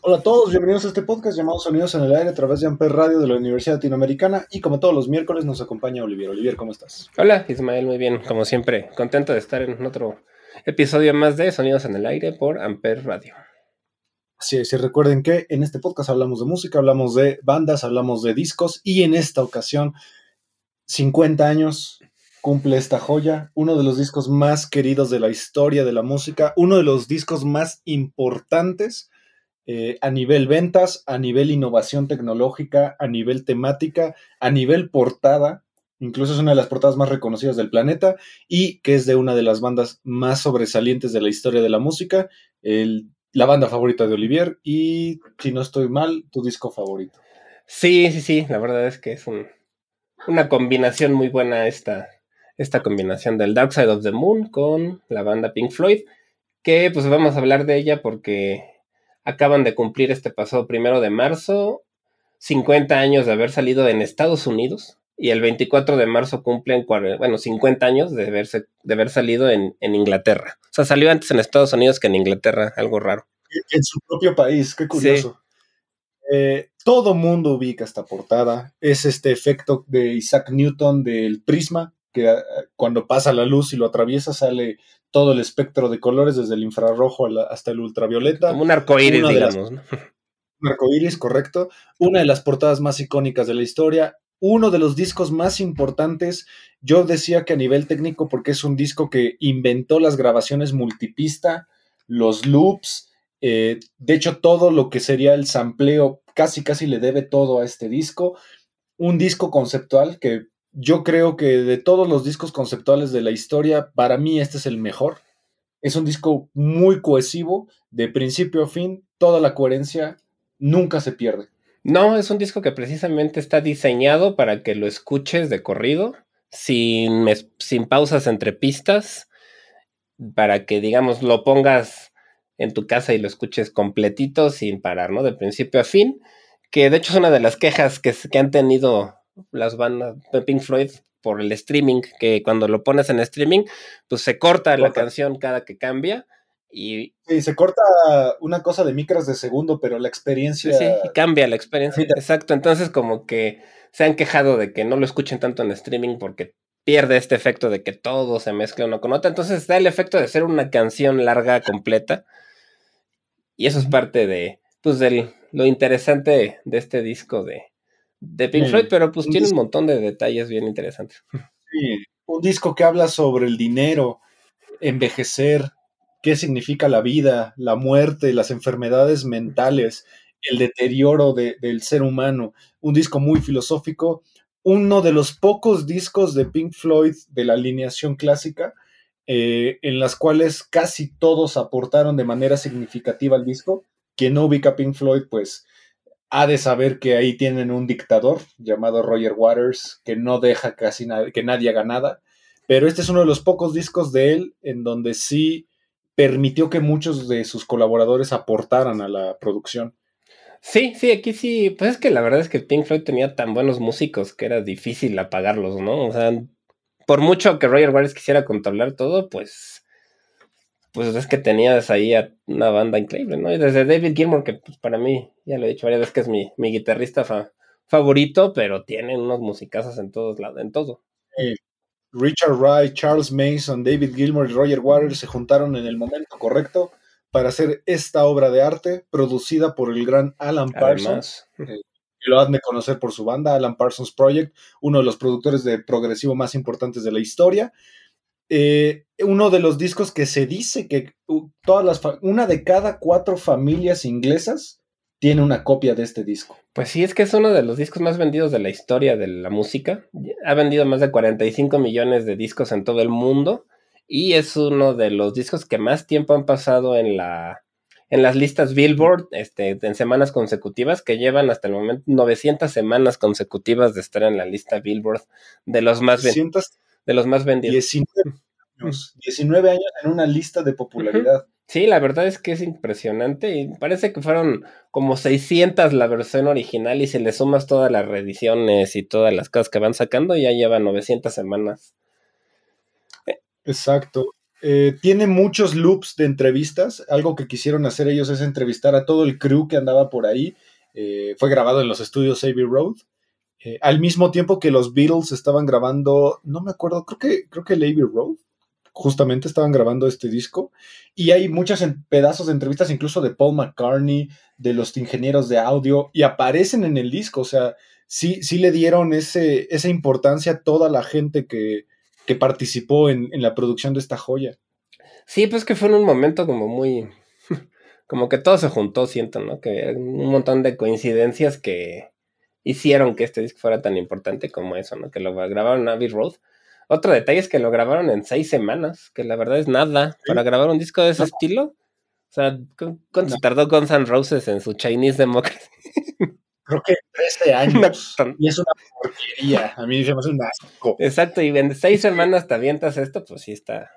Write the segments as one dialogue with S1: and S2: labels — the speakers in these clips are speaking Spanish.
S1: Hola a todos, bienvenidos a este podcast llamado Sonidos en el Aire a través de Amper Radio de la Universidad Latinoamericana y como todos los miércoles nos acompaña Olivier. Olivier, ¿cómo estás?
S2: Hola, Ismael, muy bien, como siempre, contento de estar en otro episodio más de Sonidos en el Aire por Amper Radio.
S1: Así es, y recuerden que en este podcast hablamos de música, hablamos de bandas, hablamos de discos y en esta ocasión 50 años cumple esta joya, uno de los discos más queridos de la historia de la música, uno de los discos más importantes eh, a nivel ventas, a nivel innovación tecnológica, a nivel temática, a nivel portada, incluso es una de las portadas más reconocidas del planeta y que es de una de las bandas más sobresalientes de la historia de la música, el- la banda favorita de Olivier y, si no estoy mal, tu disco favorito.
S2: Sí, sí, sí, la verdad es que es un- una combinación muy buena esta, esta combinación del Dark Side of the Moon con la banda Pink Floyd, que pues vamos a hablar de ella porque acaban de cumplir este pasado primero de marzo 50 años de haber salido en Estados Unidos y el 24 de marzo cumplen, bueno, 50 años de, haberse, de haber salido en, en Inglaterra. O sea, salió antes en Estados Unidos que en Inglaterra, algo raro.
S1: En su propio país, qué curioso. Eh, todo mundo ubica esta portada. Es este efecto de Isaac Newton del prisma, que eh, cuando pasa la luz y lo atraviesa sale todo el espectro de colores, desde el infrarrojo hasta el ultravioleta.
S2: Como un arco iris,
S1: Una de las-
S2: digamos.
S1: Un arcoíris, correcto. Una de las portadas más icónicas de la historia. Uno de los discos más importantes. Yo decía que a nivel técnico, porque es un disco que inventó las grabaciones multipista, los loops. eh, de hecho, todo lo que sería el sampleo, casi casi le debe todo a este disco. Un disco conceptual que yo creo que de todos los discos conceptuales de la historia, para mí este es el mejor. Es un disco muy cohesivo, de principio a fin, toda la coherencia nunca se pierde.
S2: No, es un disco que precisamente está diseñado para que lo escuches de corrido, sin, sin pausas entre pistas, para que, digamos, lo pongas en tu casa y lo escuches completito sin parar, ¿no? De principio a fin, que de hecho es una de las quejas que, que han tenido las bandas de Pink Floyd por el streaming, que cuando lo pones en streaming, pues se corta la canción cada que cambia y,
S1: Sí, se corta una cosa de micras de segundo, pero la experiencia...
S2: sí, cambia la experiencia. Exacto. Entonces, como que se han quejado de que no lo escuchen tanto en streaming porque pierde este efecto de que todo se mezcla uno con otro. Entonces da el efecto de ser una canción larga, completa. Y eso es parte de, pues, del, lo interesante de este disco de, de Pink
S1: Sí,
S2: Floyd, pero pues
S1: un
S2: tiene un montón de detalles bien interesantes.
S1: Sí, un disco que habla sobre el dinero, envejecer, qué significa la vida, la muerte, las enfermedades mentales, el deterioro de- del ser humano. Un disco muy filosófico, uno de los pocos discos de Pink Floyd de la alineación clásica, eh, en las cuales casi todos aportaron de manera significativa al disco. Quien no ubica Pink Floyd, pues ha de saber que ahí tienen un dictador llamado Roger Waters que no deja casi que nadie haga nada. Pero este es uno de los pocos discos de él en donde sí permitió que muchos de sus colaboradores aportaran a la producción.
S2: Sí, sí, aquí sí. Pues es que la verdad es que Pink Floyd tenía tan buenos músicos que era difícil apagarlos, ¿no? O sea, por mucho que Roger Waters quisiera controlar todo, pues pues es que tenías ahí a una banda increíble, ¿no? Y desde David Gilmour, que pues para mí, ya lo he dicho varias veces que es mi, mi guitarrista favorito, pero tiene unos musicazos en todos lados, en todo.
S1: Richard Wright, Charles Mason, David Gilmour y Roger Waters se juntaron en el momento correcto para hacer esta obra de arte producida por el gran Alan Parsons. Eh, lo han de conocer por su banda, Alan Parsons Project, uno de los productores de progresivo más importantes de la historia. Eh, uno de los discos que se dice que todas las una de cada cuatro familias inglesas tiene una copia de este disco.
S2: Pues sí, es que es uno de los discos más vendidos de la historia de la música. Ha vendido más de 45 millones de discos en todo el mundo y es uno de los discos que más tiempo han pasado en la en las listas Billboard este, en semanas consecutivas que llevan hasta el momento 900 semanas consecutivas de estar en la lista Billboard de los más, de los más vendidos.
S1: 19 años, 19 años en una lista de popularidad.
S2: Sí, la verdad es que es impresionante y parece que fueron como 600 la versión original y si le sumas todas las reediciones y todas las cosas que van sacando ya lleva 900 semanas.
S1: Exacto. Eh, tiene muchos loops de entrevistas. Algo que quisieron hacer ellos es entrevistar a todo el crew que andaba por ahí. Eh, fue grabado en los estudios Abbey Road. Eh, al mismo tiempo que los Beatles estaban grabando, no me acuerdo, creo que, creo que Abbey Road justamente estaban grabando este disco y hay muchos pedazos de entrevistas incluso de Paul McCartney, de los ingenieros de audio y aparecen en el disco, o sea, sí, sí le dieron ese, esa importancia a toda la gente que, que participó en, en, la producción de esta joya.
S2: Sí, pues que fue en un momento como muy, como que todo se juntó, siento, ¿no? Que un montón de coincidencias que hicieron que este disco fuera tan importante como eso, ¿no? Que lo grabaron en Abbey Road otro detalle es que lo grabaron en seis semanas, que la verdad es nada para grabar un disco de ese estilo. O sea, ¿cuánto tardó Guns N' Roses en su Chinese Democracy?
S1: Creo que 13 años. y es una porquería. A mí se me hace un asco.
S2: Exacto, y en seis semanas te avientas esto, pues sí está.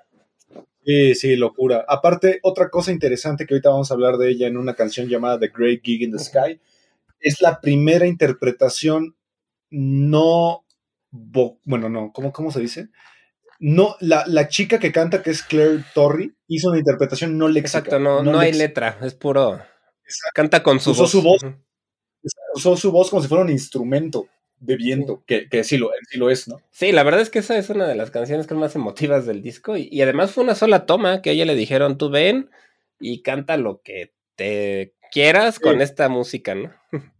S1: Sí, sí, locura. Aparte, otra cosa interesante que ahorita vamos a hablar de ella en una canción llamada The Great Gig in the Sky, es la primera interpretación no bueno, no, ¿cómo, ¿cómo se dice? No, la, la, chica que canta, que es Claire Torrey, hizo una interpretación no léxica.
S2: Exacto, no, no, hay letra, es puro. Canta con su
S1: usó
S2: voz.
S1: Su voz Usó su voz como si fuera un instrumento de viento, que, que sí, lo, sí, lo, es, ¿no?
S2: Sí, la verdad es que esa es una de las canciones que más emotivas del disco. Y, y, además fue una sola toma que a ella le dijeron, tú ven y canta lo que te quieras con esta música, ¿no?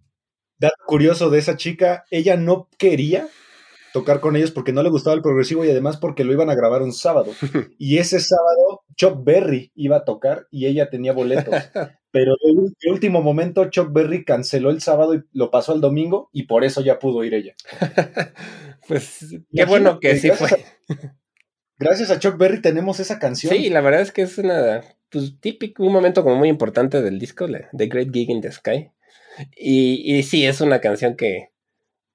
S1: Dato curioso de esa chica, ella no quería tocar con ellos porque no le gustaba el progresivo y además porque lo iban a grabar un sábado. Y ese sábado Chuck Berry iba a tocar y ella tenía boletos. Pero de último momento Chuck Berry canceló el sábado y lo pasó al domingo y por eso ya pudo ir ella.
S2: pues qué bueno que sí fue.
S1: gracias a Chuck Berry tenemos esa canción.
S2: Sí, la verdad es que es una pues, típico, un momento como muy importante del disco, The Great Gig in the Sky. Y, y sí, es una canción que,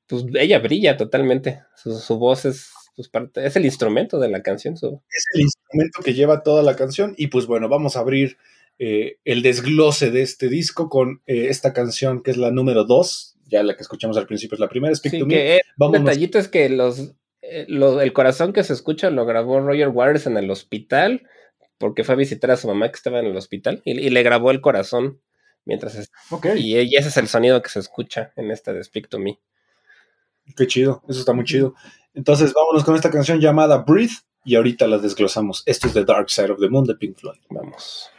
S2: pues ella brilla totalmente. Su, voz es, pues, parte, es el instrumento de la canción. Es
S1: el instrumento que lleva toda la canción. Y pues bueno, vamos a abrir eh, el desglose de este disco con eh, esta canción que es la número 2. Ya la que escuchamos al principio es la primera, Speak
S2: sí,
S1: to
S2: Me. detallito es que los, eh, el corazón que se escucha lo grabó Roger Waters en el hospital porque fue a visitar a su mamá que estaba en el hospital y, le grabó el corazón mientras es, y, y, ese es el sonido que se escucha en esta de Speak to Me.
S1: Qué chido, eso está muy chido. Entonces, vámonos con esta canción llamada Breathe y ahorita la desglosamos. Esto es The Dark Side of the Moon de Pink Floyd.
S2: Vamos.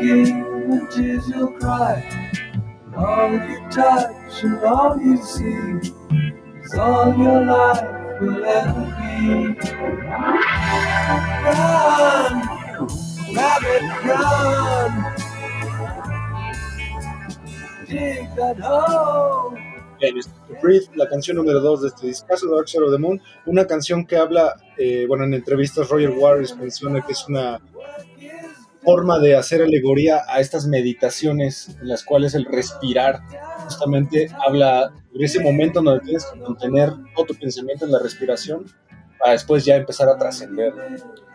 S3: And. All touch and all is all your life will ever be.
S1: La canción número 2 de este discazo, Dark Side of the Moon, una canción que habla, eh, bueno, en entrevistas Roger Waters menciona que es una forma de hacer alegoría a estas meditaciones en las cuales el respirar justamente habla de ese momento donde tienes que contener todo tu pensamiento en la respiración para después ya empezar a trascender.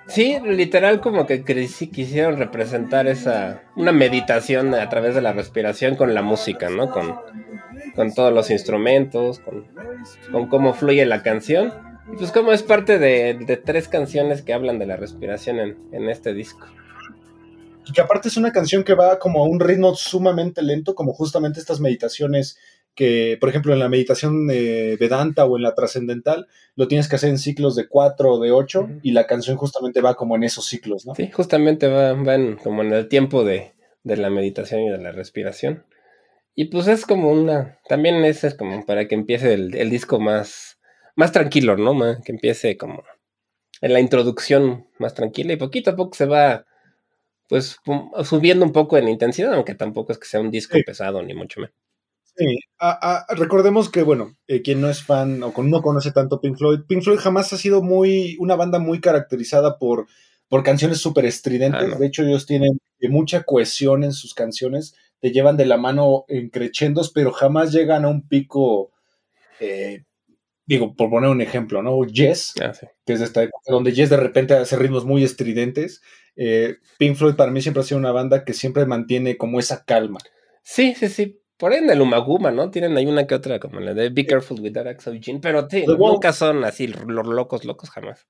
S2: Sí, literal como que quisieron representar esa una meditación a través de la respiración con la música, ¿no? Con, con todos los instrumentos, con, con cómo fluye la canción. Y pues como es parte de, de tres canciones que hablan de la respiración en, en este disco.
S1: Y que aparte es una canción que va como a un ritmo sumamente lento, como justamente estas meditaciones que, por ejemplo, en la meditación eh, Vedanta o en la trascendental, lo tienes que hacer en ciclos de cuatro o de ocho, y la canción justamente va como en esos ciclos, ¿no?
S2: Sí, justamente va- van como en el tiempo de, de la meditación y de la respiración. Y pues es como una, también es, es como para que empiece el, el disco más, más tranquilo, ¿no? Que empiece como en la introducción más tranquila y poquito a poco se va pues subiendo un poco en intensidad, aunque tampoco es que sea un disco
S1: Sí.
S2: pesado ni mucho menos.
S1: Sí, a- a- recordemos que, bueno, eh, quien no es fan o con- no conoce tanto Pink Floyd, Pink Floyd jamás ha sido muy, una banda muy caracterizada por, por canciones súper estridentes.
S2: Ah, no.
S1: De hecho, ellos tienen eh, mucha cohesión en sus canciones, te llevan de la mano en crescendos, pero jamás llegan a un pico, eh, digo, por poner un ejemplo, ¿no? Yes,
S2: Ah, sí.
S1: que es de esta época, donde Yes de repente hace ritmos muy estridentes. Eh, Pink Floyd para mí siempre ha sido una banda que siempre mantiene como esa calma.
S2: sí, sí, sí. Por ahí en el Umaguma, ¿no? Tienen ahí una que otra, como la de Be Careful with That Axe of Gin, pero sí, nunca son así los locos, locos jamás.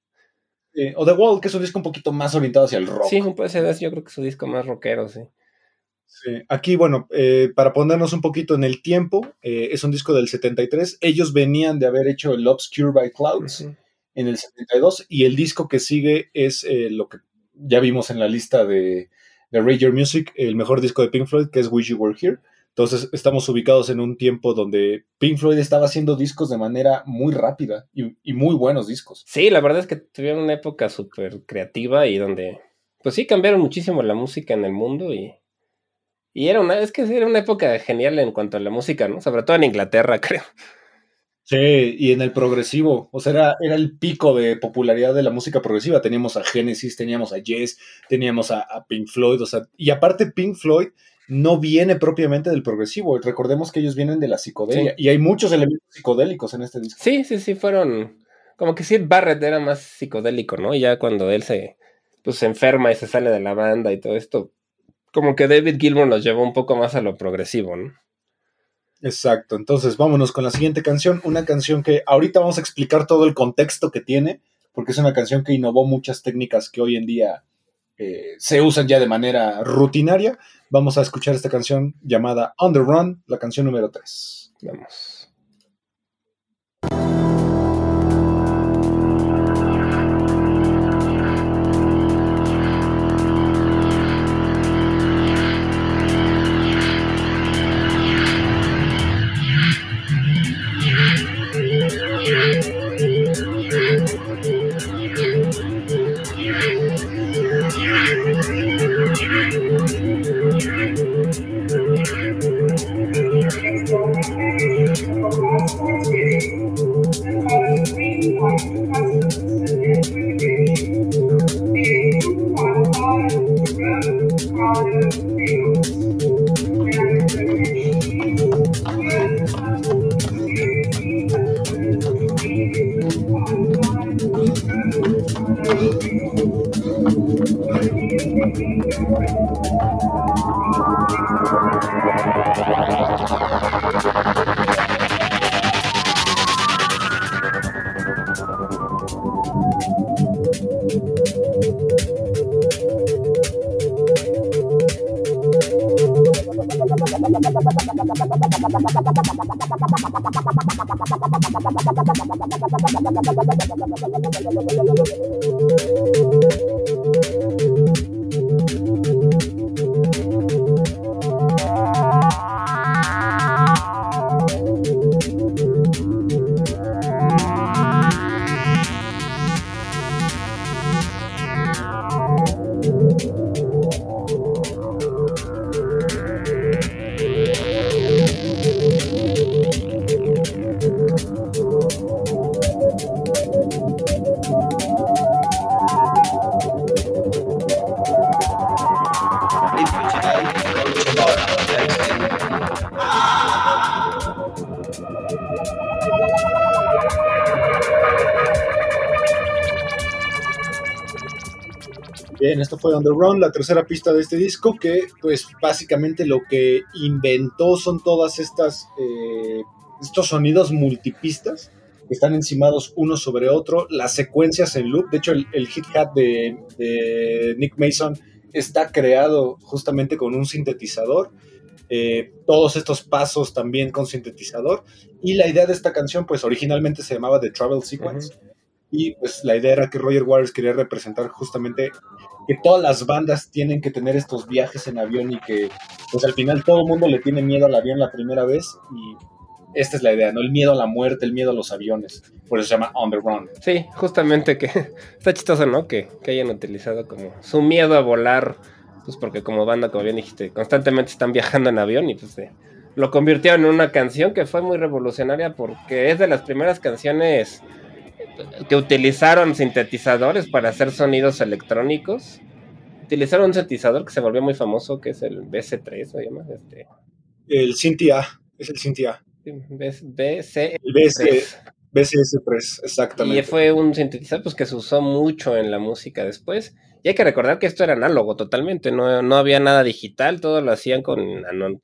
S1: Eh, o The Wall, que es un disco un poquito más orientado hacia el rock.
S2: Sí, puede ser, yo creo que es su disco más rockero, sí.
S1: Sí. Aquí, bueno, eh, para ponernos un poquito en el tiempo, eh, es un disco del 73. Ellos venían de haber hecho el Obscure by Clouds en el 72 y el disco que sigue es eh, lo que ya vimos en la lista de, de Your Music, el mejor disco de Pink Floyd, que es Wish You Were Here. Entonces estamos ubicados en un tiempo donde Pink Floyd estaba haciendo discos de manera muy rápida y, y muy buenos discos.
S2: Sí, la verdad es que tuvieron una época súper creativa y donde, pues sí, cambiaron muchísimo la música en el mundo y, y era una, es que era una época genial en cuanto a la música, ¿no? Sobre todo en Inglaterra, creo.
S1: Sí, y en el progresivo, o sea, era, era el pico de popularidad de la música progresiva. Teníamos a Genesis, teníamos a Yes, teníamos a, a Pink Floyd, o sea, y aparte Pink Floyd no viene propiamente del progresivo. Recordemos que ellos vienen de la psicodelia
S2: Sí.
S1: y hay muchos elementos psicodélicos en este disco.
S2: Sí, sí, sí, fueron, como que Sid Barrett era más psicodélico, ¿no? Y ya cuando él se, pues se enferma y se sale de la banda y todo esto, como que David Gilmour nos llevó un poco más a lo progresivo, ¿no?
S1: Exacto, entonces vámonos con la siguiente canción, una canción que ahorita vamos a explicar todo el contexto que tiene, porque es una canción que innovó muchas técnicas que hoy en día eh, se usan ya de manera rutinaria. Vamos a escuchar esta canción llamada On Run, la canción número 3.
S2: Vamos.
S1: Bien, esto fue Run, la tercera pista de este disco, que pues básicamente lo que inventó son todas estas eh, estos sonidos multipistas que están encimados uno sobre otro, las secuencias en loop, de hecho el, hit hat de, de Nick Mason está creado justamente con un sintetizador, eh, todos estos pasos también con sintetizador, y la idea de esta canción pues originalmente se llamaba The Travel Sequence, y pues la idea era que Roger Waters quería representar justamente que todas las bandas tienen que tener estos viajes en avión y que pues al final todo el mundo le tiene miedo al avión la primera vez y esta es la idea, ¿no? El miedo a la muerte, el miedo a los aviones. Por eso se llama On the Run.
S2: Sí, justamente que está chistoso, ¿no? Que, que hayan utilizado como su miedo a volar, pues porque como banda, como bien dijiste, constantemente están viajando en avión y pues eh, lo convirtieron en una canción que fue muy revolucionaria porque es de las primeras canciones que utilizaron sintetizadores para hacer sonidos electrónicos. Utilizaron un sintetizador que se volvió muy famoso, que es el BC3, ¿se llama? Este,
S1: El Cintia, es el Cintia.
S2: BC
S1: El BS, BCS3, exactamente.
S2: Y fue un sintetizador pues, que se usó mucho en la música después. Y hay que recordar que esto era análogo totalmente, no, no había nada digital, todo lo hacían con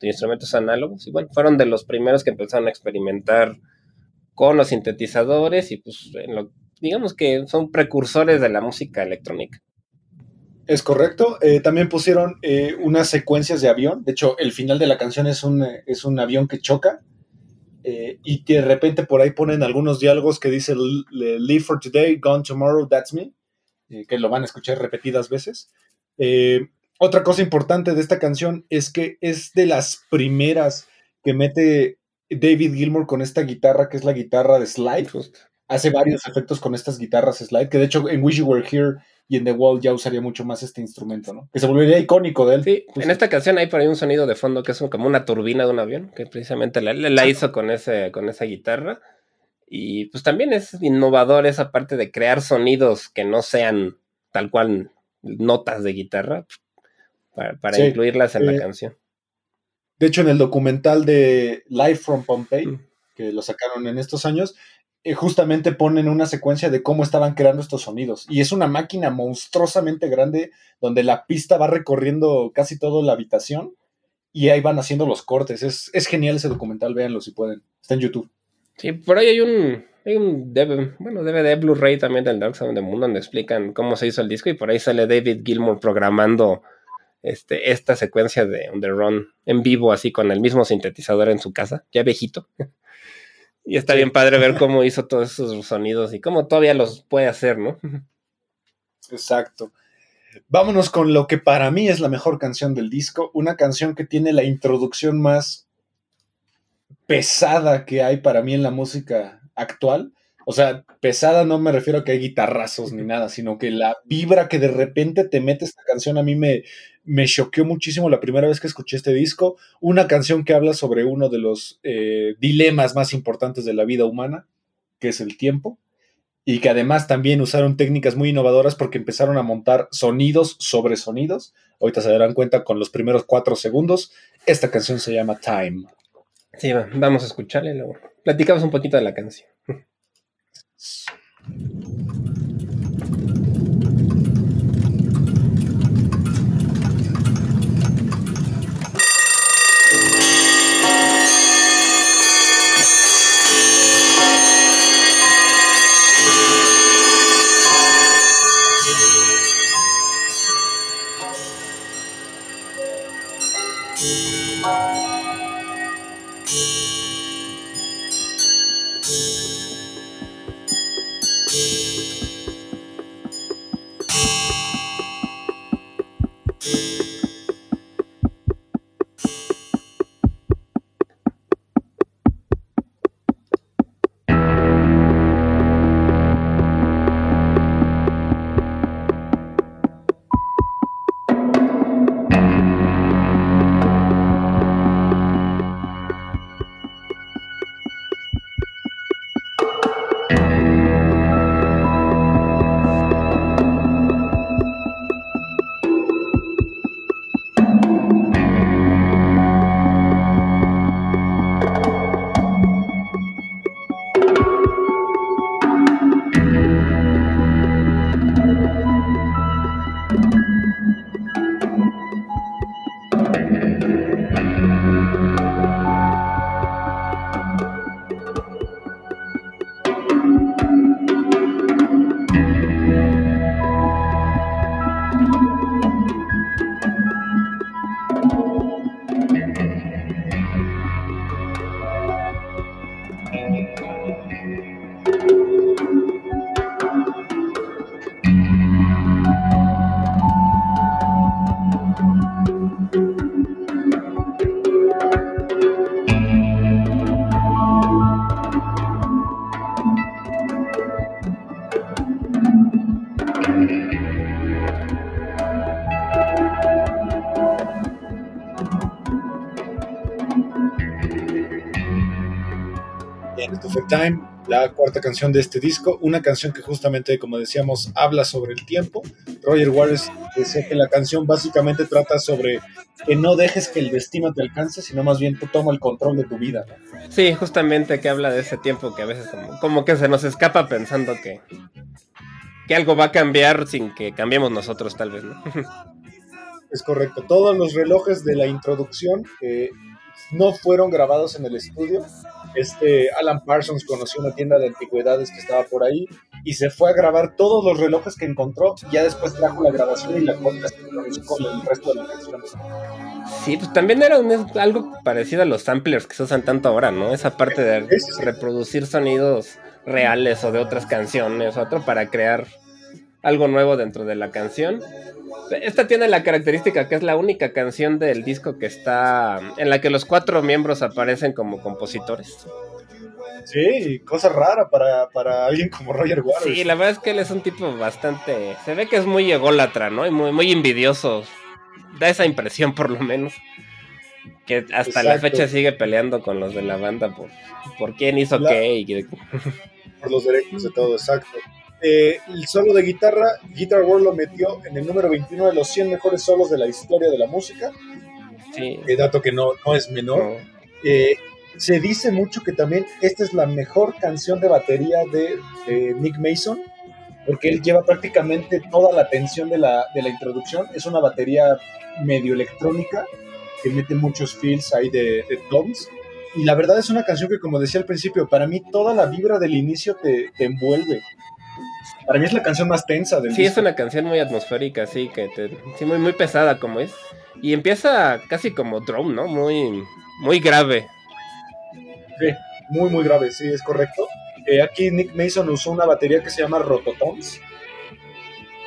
S2: instrumentos análogos. Y bueno, fueron de los primeros que empezaron a experimentar con los sintetizadores y pues en digamos que son precursores de la música electrónica.
S1: Es correcto. Eh, también pusieron eh, unas secuencias de avión. De hecho, el final de la canción es un, eh, es un avión que choca. y de repente por ahí ponen algunos diálogos que dice "L- Live for today, gone tomorrow, that's me. que lo van a escuchar repetidas veces. Otra cosa importante de esta canción es que es de las primeras que mete David Gilmour con esta guitarra, que es la guitarra de slide. Hace varios efectos con estas guitarras slide, que de hecho en Wish You Were Here y en The Wall ya usaría mucho más este instrumento, ¿no? Que se volvería icónico de él.
S2: Sí,
S1: Justo.
S2: en esta canción hay por ahí un sonido de fondo que es como una turbina de un avión, que precisamente la, la hizo con, ese, con esa guitarra. Y pues también es innovador esa parte de crear sonidos que no sean tal cual notas de guitarra para, para
S1: Sí,
S2: incluirlas en
S1: eh,
S2: la canción.
S1: De hecho, en el documental de Live from Pompeii,
S2: Mm.
S1: que lo sacaron en estos años, eh, justamente ponen una secuencia de cómo estaban creando estos sonidos. Y es una máquina monstruosamente grande donde la pista va recorriendo casi toda la habitación y ahí van haciendo los cortes. Es, es genial ese documental, véanlo si pueden. Está en YouTube.
S2: Sí, por ahí hay un, hay un bueno, DVD Blu-ray también del Dark Side of the Moon donde explican cómo se hizo el disco y por ahí sale David Gilmour programando este, esta secuencia de On the Run en vivo, así con el mismo sintetizador en su casa, ya viejito. y está bien padre ver cómo hizo todos esos sonidos y cómo todavía los puede hacer, ¿no?
S1: Exacto. Vámonos con lo que para mí es la mejor canción del disco, una canción que tiene la introducción más pesada que hay para mí en la música actual. O sea, pesada no me refiero a que hay guitarrazos ni nada, sino que la vibra que de repente te mete esta canción a mí me, me choqueó muchísimo la primera vez que escuché este disco. Una canción que habla sobre uno de los eh, dilemas más importantes de la vida humana, que es el tiempo y que además también usaron técnicas muy innovadoras porque empezaron a montar sonidos sobre sonidos. Ahorita se darán cuenta con los primeros cuatro segundos. Esta canción se llama Time.
S2: Sí, va, vamos a escucharle y luego platicamos un poquito de la canción.
S1: La cuarta canción de este disco, una canción que justamente, como decíamos, habla sobre el tiempo. Roger Waters decía que la canción básicamente trata sobre que no dejes que el destino te alcance, sino más bien tú toma el control de tu vida.
S2: Sí, justamente que habla de ese tiempo que a veces como, como que se nos escapa pensando que, que algo va a cambiar sin que cambiemos nosotros tal vez, ¿no?
S1: Es correcto. Todos los relojes de la introducción eh, no fueron grabados en el estudio. Este Alan Parsons conoció una tienda de antigüedades que estaba por ahí y se fue a grabar todos los relojes que encontró. Y ya después trajo la grabación y la con el resto de las canciones.
S2: Sí, pues también era un, algo parecido a los samplers que se usan tanto ahora, ¿no? Esa parte de reproducir sonidos reales o de otras canciones o otro para crear algo nuevo dentro de la canción. Esta tiene la característica que es la única canción del disco que está en la que los cuatro miembros aparecen como compositores.
S1: Sí, cosa rara para, para alguien como Roger Waters.
S2: Sí, la verdad es que él es un tipo bastante. Se ve que es muy ególatra, ¿no? Y muy, muy envidioso. Da esa impresión, por lo menos. Que hasta la fecha sigue peleando con los de la banda por, por quién hizo qué. Y...
S1: por los derechos de todo, exacto. Eh, el solo de guitarra, Guitar World lo metió en el número 21 de los 100 mejores solos de la historia de la música. Sí. El dato que no, no es menor. Eh, se dice mucho que también esta es la mejor canción de batería de, Nick Mason, porque él lleva prácticamente toda la atención de la, de la introducción. Es una batería medio electrónica que mete muchos feels ahí de, de toms. Y la verdad es una canción que, como decía al principio, para mí toda la vibra del inicio te, te envuelve. Para mí es la canción más tensa del
S2: Sí, es una canción muy atmosférica, sí, que te, sí, muy, muy pesada como es. Y empieza casi como drone, ¿no? Muy, muy grave.
S1: Sí, muy, muy grave, sí, es correcto. Eh, aquí Nick Mason usó una batería que se llama Rototoms.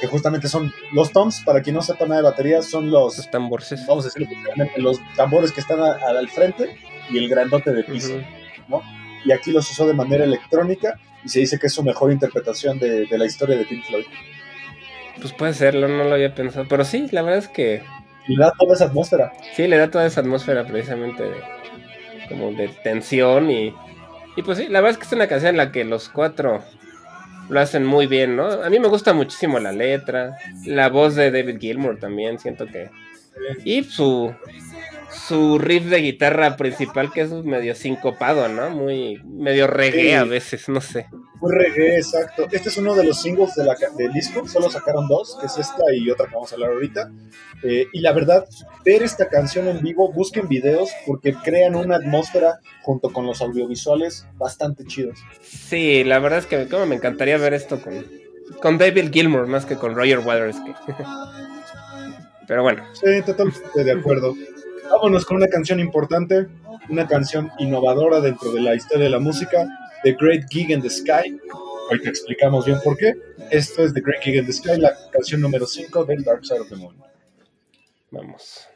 S1: Que justamente son los toms, para quien no sepa nada de baterías, son los,
S2: los tambores.
S1: Vamos a decirlo los tambores que están al frente y el grandote de piso, ¿no? Y aquí los usó de manera electrónica y se dice que es su mejor interpretación de, la historia de Pink Floyd.
S2: Pues puede serlo, no lo había pensado, pero sí, la verdad es que...
S1: Le da toda esa atmósfera.
S2: Sí, le da toda esa atmósfera precisamente de, como de tensión y... Y pues sí, la verdad es que es una canción en la que los cuatro lo hacen muy bien, ¿no? A mí me gusta muchísimo la letra, la voz de David Gilmour también, siento que... Y su, su riff de guitarra principal que es medio sincopado, ¿no? Muy medio reggae a veces, no sé.
S1: Muy reggae, exacto. Este es uno de los singles de la, del disco, solo sacaron dos, que es esta y otra que vamos a hablar ahorita. Eh, y la verdad, ver esta canción en vivo, busquen videos porque crean una atmósfera junto con los audiovisuales bastante chidos.
S2: Sí, la verdad es que como me encantaría ver esto con, con David Gilmour más que con Roger Waters. Pero bueno.
S1: Sí, totalmente de acuerdo. Vámonos con una canción importante, una canción innovadora dentro de la historia de la música, The Great Gig in the Sky. Hoy te explicamos bien por qué. Esto es The Great Gig in the Sky, la canción número 5 del Dark Side of the Moon.
S2: Vamos.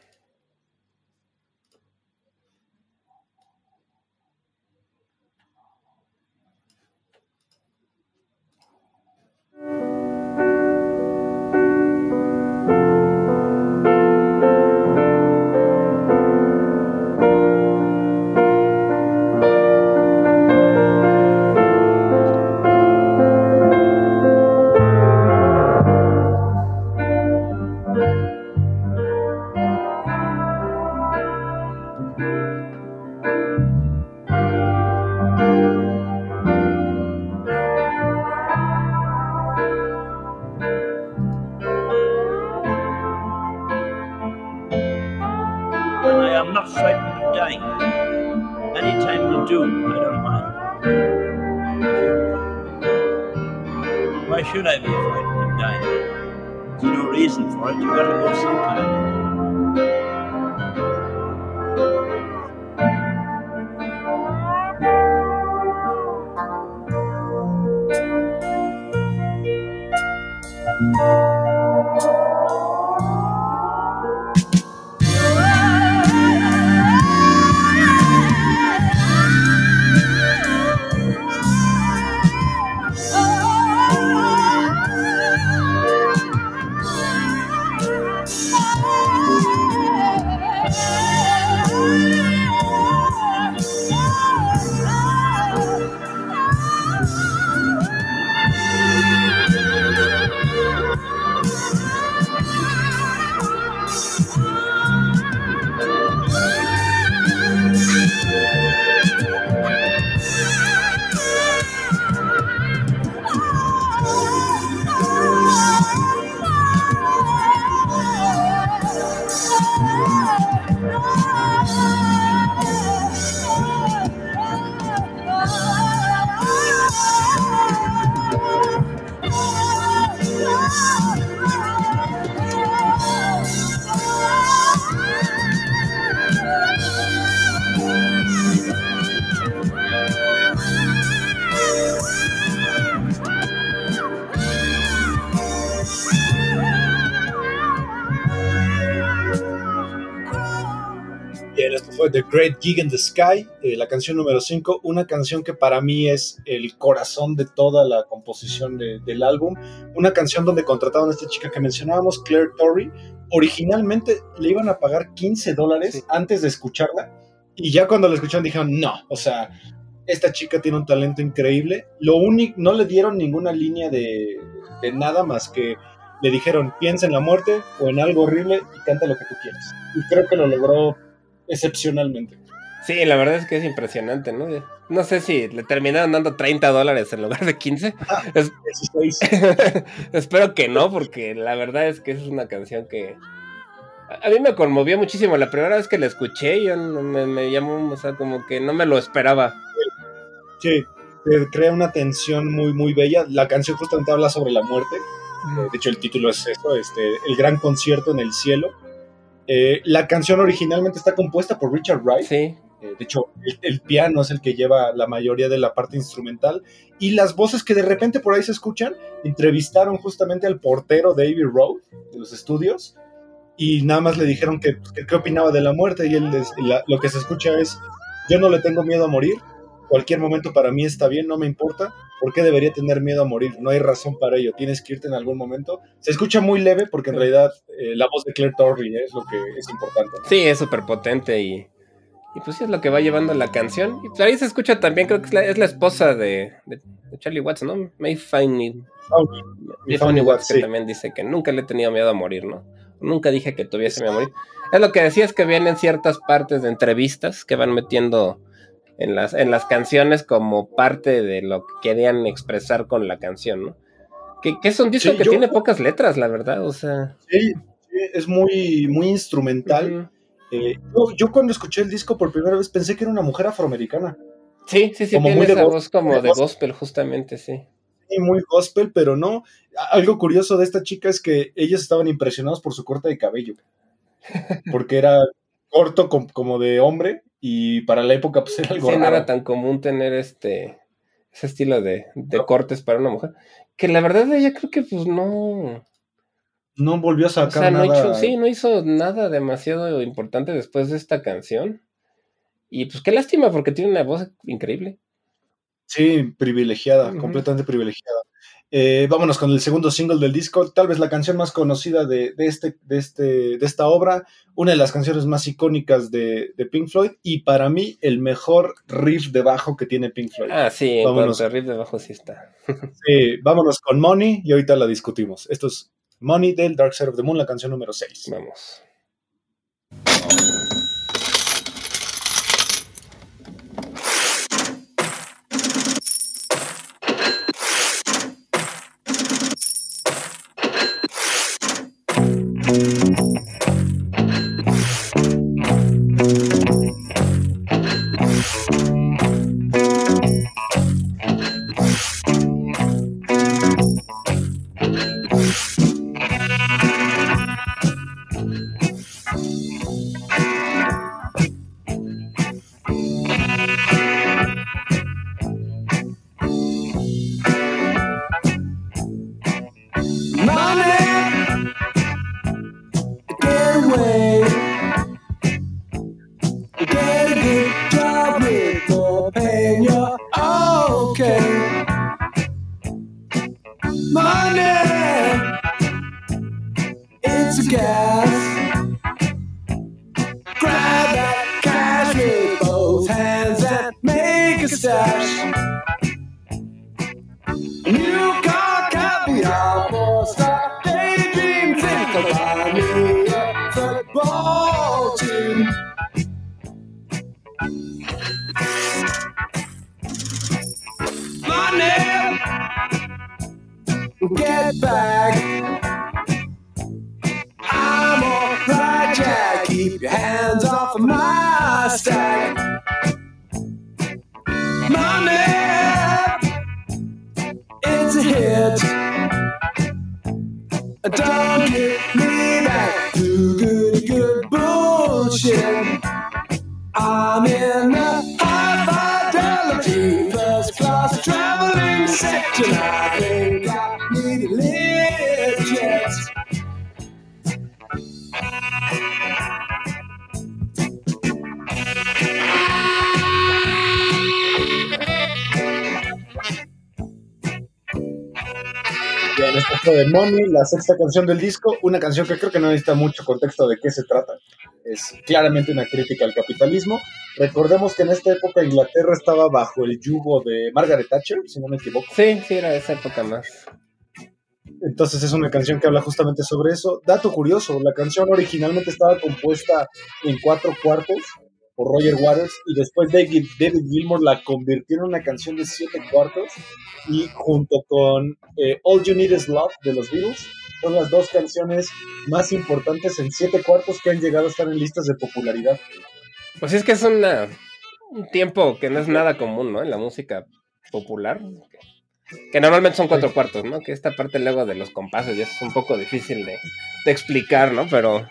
S1: Great Gig in the Sky, eh, la canción número 5, una canción que para mí es el corazón de toda la composición de- del álbum, una canción donde contrataron a esta chica que mencionábamos, Claire Torrey. Originalmente le iban a pagar 15 dólares
S2: Sí.
S1: antes de escucharla y ya cuando la escucharon dijeron, no, o sea, esta chica tiene un talento increíble. Lo único, no le dieron ninguna línea de, de nada más que le dijeron, piensa en la muerte o en algo horrible y canta lo que tú quieras. Y creo que lo logró excepcionalmente.
S2: Sí, la verdad es que es impresionante, ¿no? No sé si le terminaron dando 30 dólares en lugar de 15. Es-
S1: 16.
S2: Espero que no, porque la verdad es que es una canción que a mí me conmovió muchísimo. La primera vez que la escuché, yo no- me, me llamó, o sea, como que no me lo esperaba.
S1: Sí, eh, crea una tensión muy, muy bella. La canción justamente habla sobre la muerte. De hecho, el título es eso, este, el gran concierto en el cielo. Eh, la canción originalmente está compuesta por Richard Wright.
S2: Sí,
S1: Eh, de hecho, el, el piano es el que lleva la mayoría de la parte instrumental. Y las voces que de repente por ahí se escuchan, entrevistaron justamente al portero David Road de los estudios. Y nada más le dijeron que, que qué opinaba de la muerte. Y él les- la- lo que se escucha es: Yo no le tengo miedo a morir. Cualquier momento para mí está bien, no me importa. ¿Por qué debería tener miedo a morir? No hay razón para ello. Tienes que irte en algún momento. Se escucha muy leve porque en realidad eh, la voz de Claire Torrey es lo que es importante. ¿no?
S2: sí, es súper potente y, y pues sí es lo que va llevando la canción. Y pues ahí se escucha también, creo que es la, es la esposa de, de- de Charlie Watts, ¿no? May Fanny, May Fanny Watts, que
S1: sí.
S2: también dice que nunca le he tenido miedo a morir, ¿no? Nunca dije que tuviese miedo a morir. Es lo que decía, es que vienen ciertas partes de entrevistas que van metiendo en las, en las canciones como parte de lo que querían expresar con la canción, ¿no? Que, que es un disco
S1: Sí,
S2: que
S1: yo-
S2: tiene pocas letras, la verdad, o sea.
S1: Sí, sí, es muy, muy instrumental. Eh, yo, yo cuando escuché el disco por primera vez pensé que era una mujer afroamericana.
S2: Sí, sí, sí,
S1: Como
S2: tiene
S1: muy de
S2: esa
S1: gos-
S2: voz como
S1: de
S2: de
S1: gospel.
S2: gospel, justamente, sí.
S1: Y muy gospel, pero no. Algo curioso de esta chica es que ellos estaban impresionados por su corte de cabello. Porque era corto com- como de hombre y para la época pues era algo
S2: Sí, no
S1: raro.
S2: era tan común tener este ese estilo de, de cortes para una mujer. Que la verdad ella creo que pues no.
S1: No volvió a
S2: O
S1: sacar
S2: sea, no
S1: nada.
S2: hizo, sí, no hizo nada demasiado importante después de esta canción. Y pues qué lástima, porque tiene una voz increíble.
S1: Sí, privilegiada, completamente privilegiada. Eh, vámonos con el segundo single del disco, tal vez la canción más conocida de, de este, de, este, de esta obra, una de las canciones más icónicas de, de Pink Floyd y para mí el mejor riff de bajo que tiene Pink Floyd.
S2: Ah, sí,
S1: Vámonos.
S2: a riff de bajo sí está.
S1: Sí, vámonos con Money y ahorita la discutimos. Esto es Money del Dark Side of the Moon, la canción número 6.
S2: Vamos.
S1: La sexta canción del disco, una canción que creo que no necesita mucho contexto de qué se trata. Es claramente una crítica al capitalismo. Recordemos que en esta época Inglaterra estaba bajo el yugo de Margaret Thatcher, si no me equivoco.
S2: Sí, sí, era esa época más.
S1: Entonces es una canción que habla justamente sobre eso. Dato curioso, la canción originalmente estaba compuesta en cuatro cuartos por Roger Waters y después David, David Gilmour la convirtió en una canción de siete cuartos y junto con eh, All You Need Is Love de los Beatles son las dos canciones más importantes en siete cuartos que han llegado a estar en listas de popularidad.
S2: Pues es que es una, un tiempo que no es nada común, ¿no? En la música popular. Que normalmente son cuatro cuartos, ¿no? Que esta parte luego de los compases ya es un poco difícil de, de explicar, ¿no? Pero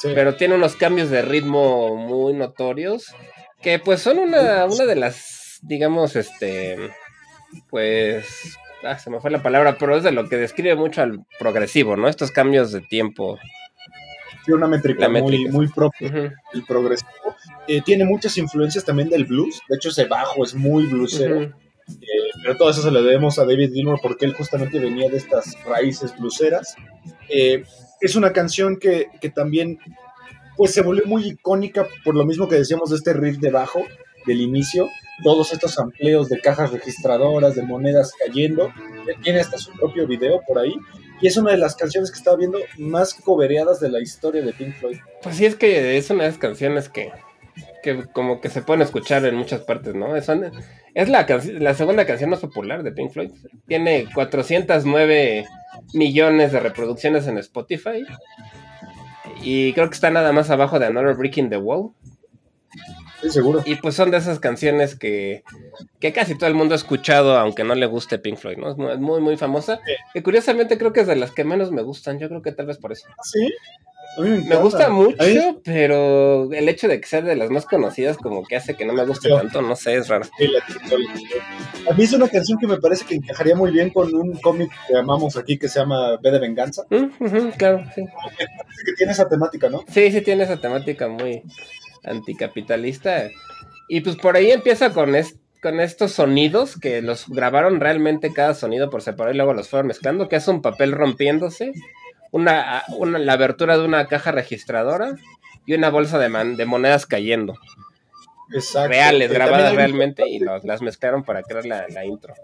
S1: Sí.
S2: pero tiene unos cambios de ritmo muy notorios que pues son una, una de las, digamos, este, pues, ah, se me fue la palabra, pero es de lo que describe mucho al progresivo, ¿no? Estos cambios de tiempo.
S1: Tiene una métrica,
S2: La
S1: muy,
S2: métrica.
S1: muy propia del progresivo. Eh, tiene muchas influencias también del blues. De hecho, ese bajo es muy bluesero. Eh, pero todo eso se lo debemos a David Gilmour porque él justamente venía de estas raíces bluseras. Eh, es una canción que, que también pues se volvió muy icónica por lo mismo que decíamos de este riff de bajo del inicio, todos estos amplios de cajas registradoras, de monedas cayendo, tiene hasta su propio video por ahí, y es una de las canciones que estaba viendo más cobereadas de la historia de Pink Floyd.
S2: Pues sí, es que es una de esas canciones que, que como que se pueden escuchar en muchas partes, ¿no? Es, es la, la segunda canción más popular de Pink Floyd. Tiene 409 millones de reproducciones en Spotify. Y creo que está nada más abajo de Another Brick in the Wall.
S1: Estoy seguro.
S2: Y pues son de esas canciones que, que casi todo el mundo ha escuchado, aunque no le guste Pink Floyd, ¿no? Es muy, muy, famosa. Que curiosamente creo que es de las que menos me gustan. Yo creo que tal vez por eso.
S1: Sí. A mí me,
S2: gusta
S1: mí-
S2: mucho, pero el hecho de que sea de las más conocidas como que hace que no me guste tanto, no sé, es raro.
S1: Sí, la. A mí es una canción que me parece que encajaría muy bien con un cómic que amamos aquí que se llama B de Venganza,
S2: Mm, ujú, claro, sí.
S1: que tiene esa temática, ¿no?
S2: Sí, sí tiene esa temática muy anticapitalista. Y pues por ahí empieza con, es- con estos sonidos que los grabaron realmente cada sonido por separado y luego los fueron mezclando, que es un papel rompiéndose, una, una, la abertura de una caja registradora y una bolsa de, man- de monedas cayendo.
S1: Exacto.
S2: Reales,
S1: Eh,
S2: grabadas realmente y los- las mezclaron para crear la, la intro.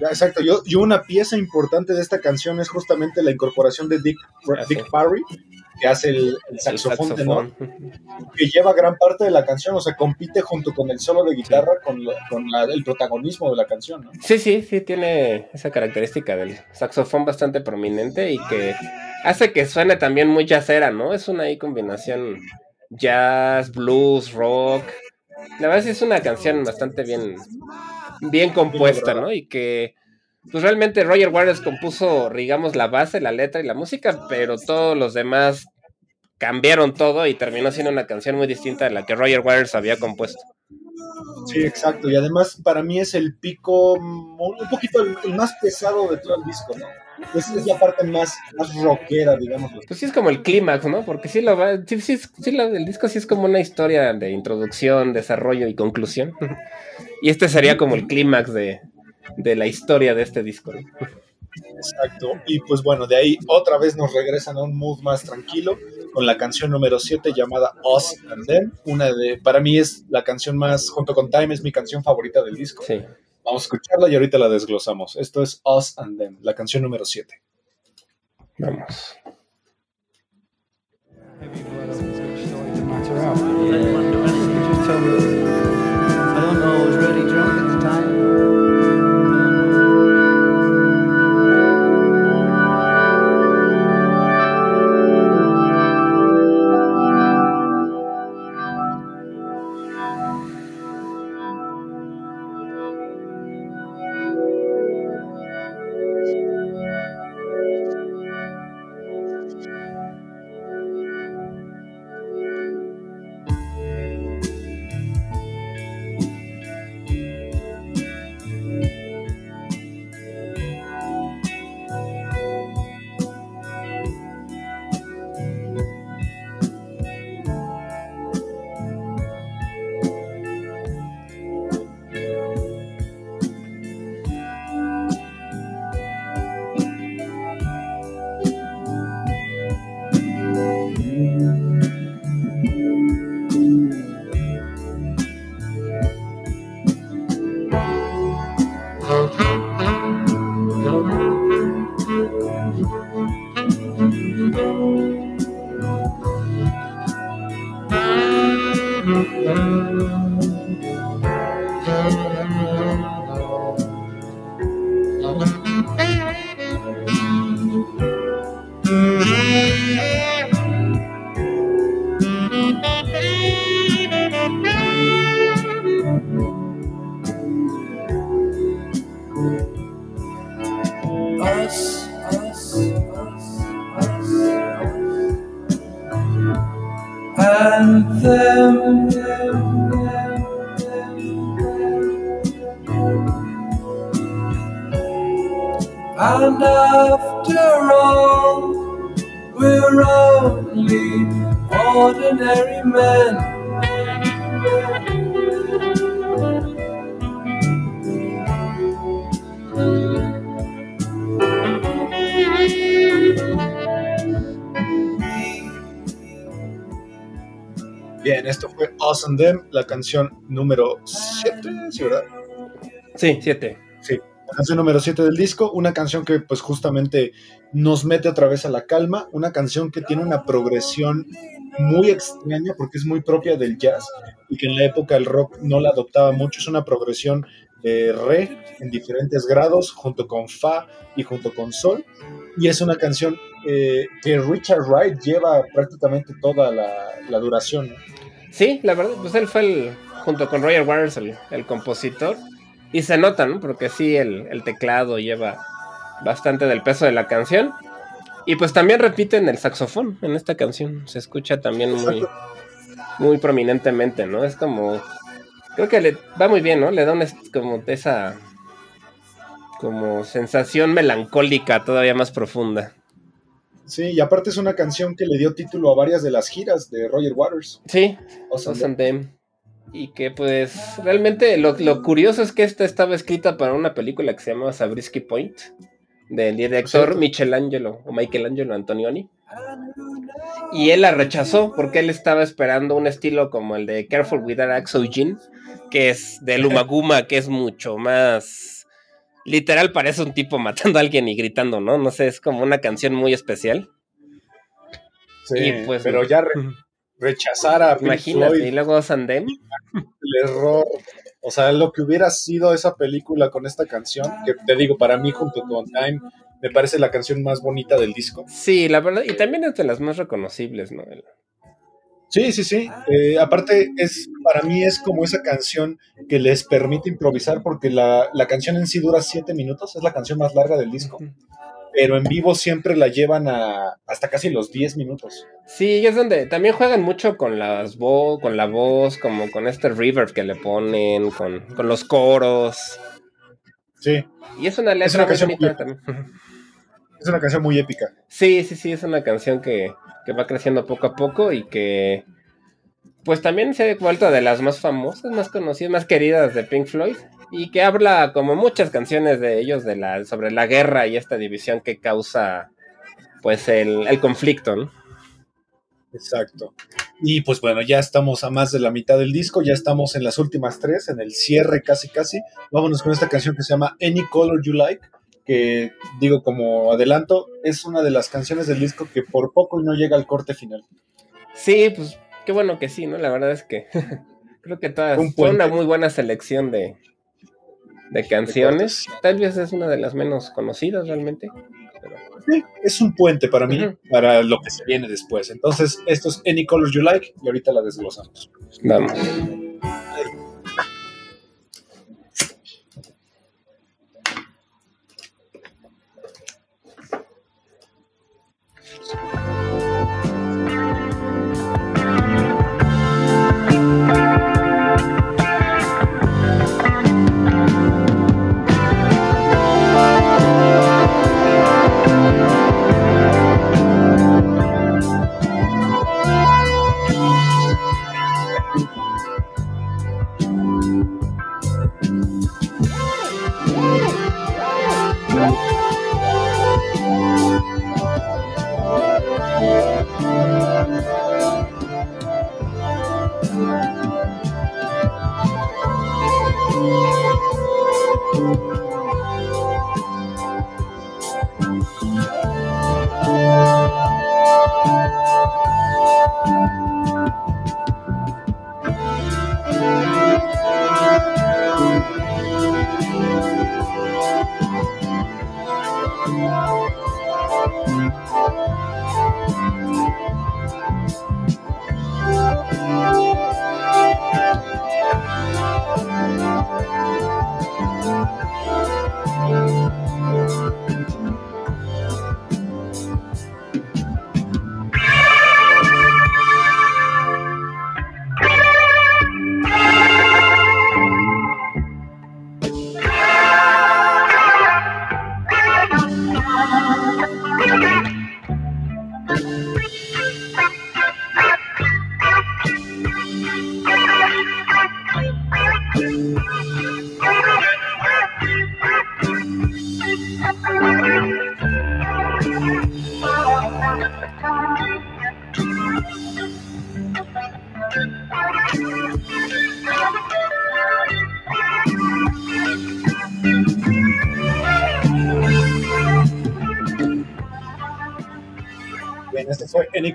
S1: Exacto, yo, y una pieza importante de esta canción es justamente la incorporación de Dick,
S2: Ah,
S1: Dick. Parry, que hace el, el
S2: El
S1: saxofón,
S2: saxofón.
S1: que lleva gran parte de la canción, o sea, compite junto con el solo de guitarra con, lo- con la- el protagonismo de la canción, ¿no?
S2: Sí, sí, sí, tiene esa característica del saxofón bastante prominente y que hace que suene también muy jazzera, ¿no? Es una ahí combinación jazz, blues, rock. La verdad sí es una canción bastante bien, bien compuesta, ¿no? Y que pues realmente Roger Waters compuso, digamos, la base, la letra y la música, pero todos los demás cambiaron todo y terminó siendo una canción muy distinta de la que Roger Waters había compuesto.
S1: Sí, exacto, y además para mí es el pico, un poquito el, el más pesado de todo el disco, ¿no? Es, es la parte más, más rockera, digamos.
S2: Pues sí es como el clímax, ¿no? Porque sí lo va, sí, sí, sí lo- el disco sí es como una historia de introducción, desarrollo y conclusión. Y este sería como el clímax de, de la historia de este disco. ¿no?
S1: Exacto. Y pues bueno, de ahí otra vez nos regresan a un mood más tranquilo con la canción número 7 llamada Us and Them. Una de, para mí es la canción más, junto con Time, es mi canción favorita del disco.
S2: Sí.
S1: Vamos a escucharla y ahorita la desglosamos. Esto es Us and Them, la canción número 7.
S2: Vamos.
S3: I don't know,
S1: Bien, esto fue and Them, la canción número 7, ¿sí, verdad?
S2: Sí, siete.
S1: Sí, la canción número 7 del disco, una canción que pues justamente nos mete otra vez a la calma, una canción que tiene una progresión muy extraña porque es muy propia del jazz y que en la época el rock no la adoptaba mucho, es una progresión de re en diferentes grados junto con fa y junto con sol y es una canción eh, que Richard Wright lleva prácticamente toda la, la duración. ¿no?
S2: Sí, la verdad, pues él fue el, junto con Roger Waters, el, el compositor. Y se nota, ¿no? Porque sí, el, el teclado lleva bastante del peso de la canción. Y pues también repiten el saxofón en esta canción. Se escucha también muy, muy prominentemente, ¿no? Es como. Creo que le va muy bien, ¿no? Le da una, como esa. Como sensación melancólica todavía más profunda.
S1: Sí, y aparte es una canción que le dio título a varias de las giras de Roger Waters.
S2: Sí,
S1: and
S2: Them. Y que pues realmente lo, lo curioso es que esta estaba escrita para una película que se llama Sabrisky Point, del director. Michelangelo o Michelangelo Antonioni. Y él la rechazó porque él estaba esperando un estilo como el de Careful with That Axe Eugene, que es de Lumaguma, que es mucho más literal, parece un tipo matando a alguien y gritando, ¿no? No sé, es como una canción muy especial.
S1: Sí,
S2: Y, pues,
S1: pero ya re- rechazar a Pink
S2: Imagínate, y
S1: Floyd,
S2: luego Us and Them.
S1: el error. O sea, lo que hubiera sido esa película con esta canción, que te digo, para mí junto con Time, me parece la canción más bonita del disco.
S2: Sí, la verdad, y también es de las más reconocibles, ¿no?
S1: Sí, sí, sí. Eh, aparte, es para mí es como esa canción que les permite improvisar, porque la, la canción en sí dura siete minutos, es la canción más larga del disco, pero en vivo siempre la llevan a hasta casi los 10 minutos.
S2: Sí, y es donde también juegan mucho con las vo con la voz, como con este reverb que le ponen, con, con los coros.
S1: Sí,
S2: Y es una letra
S1: una
S2: muy
S1: canción
S2: bonita
S1: muy-
S2: también.
S1: es una canción muy épica.
S2: Sí, sí, sí, es una canción que, que va creciendo poco a poco y que pues también se ha vuelto de las más famosas, más conocidas, más queridas de Pink Floyd y que habla como muchas canciones de ellos de la sobre la guerra y esta división que causa pues el, el conflicto, ¿no?
S1: Exacto. Y pues bueno, ya estamos a más de la mitad del disco, ya estamos en las últimas tres, en el cierre casi casi. Vámonos con esta canción que se llama Any Color You Like, que digo como adelanto, es una de las canciones del disco que por poco no llega al corte final.
S2: Sí, pues qué bueno que sí, ¿no? La verdad es que creo que todas
S1: Un
S2: fue una muy buena selección de, de canciones. Tal vez es una de las menos conocidas realmente. pero-
S1: Sí, es un puente para mí, para lo que se viene después. Entonces, esto es Any Color You Like y ahorita la desglosamos.
S2: Vamos.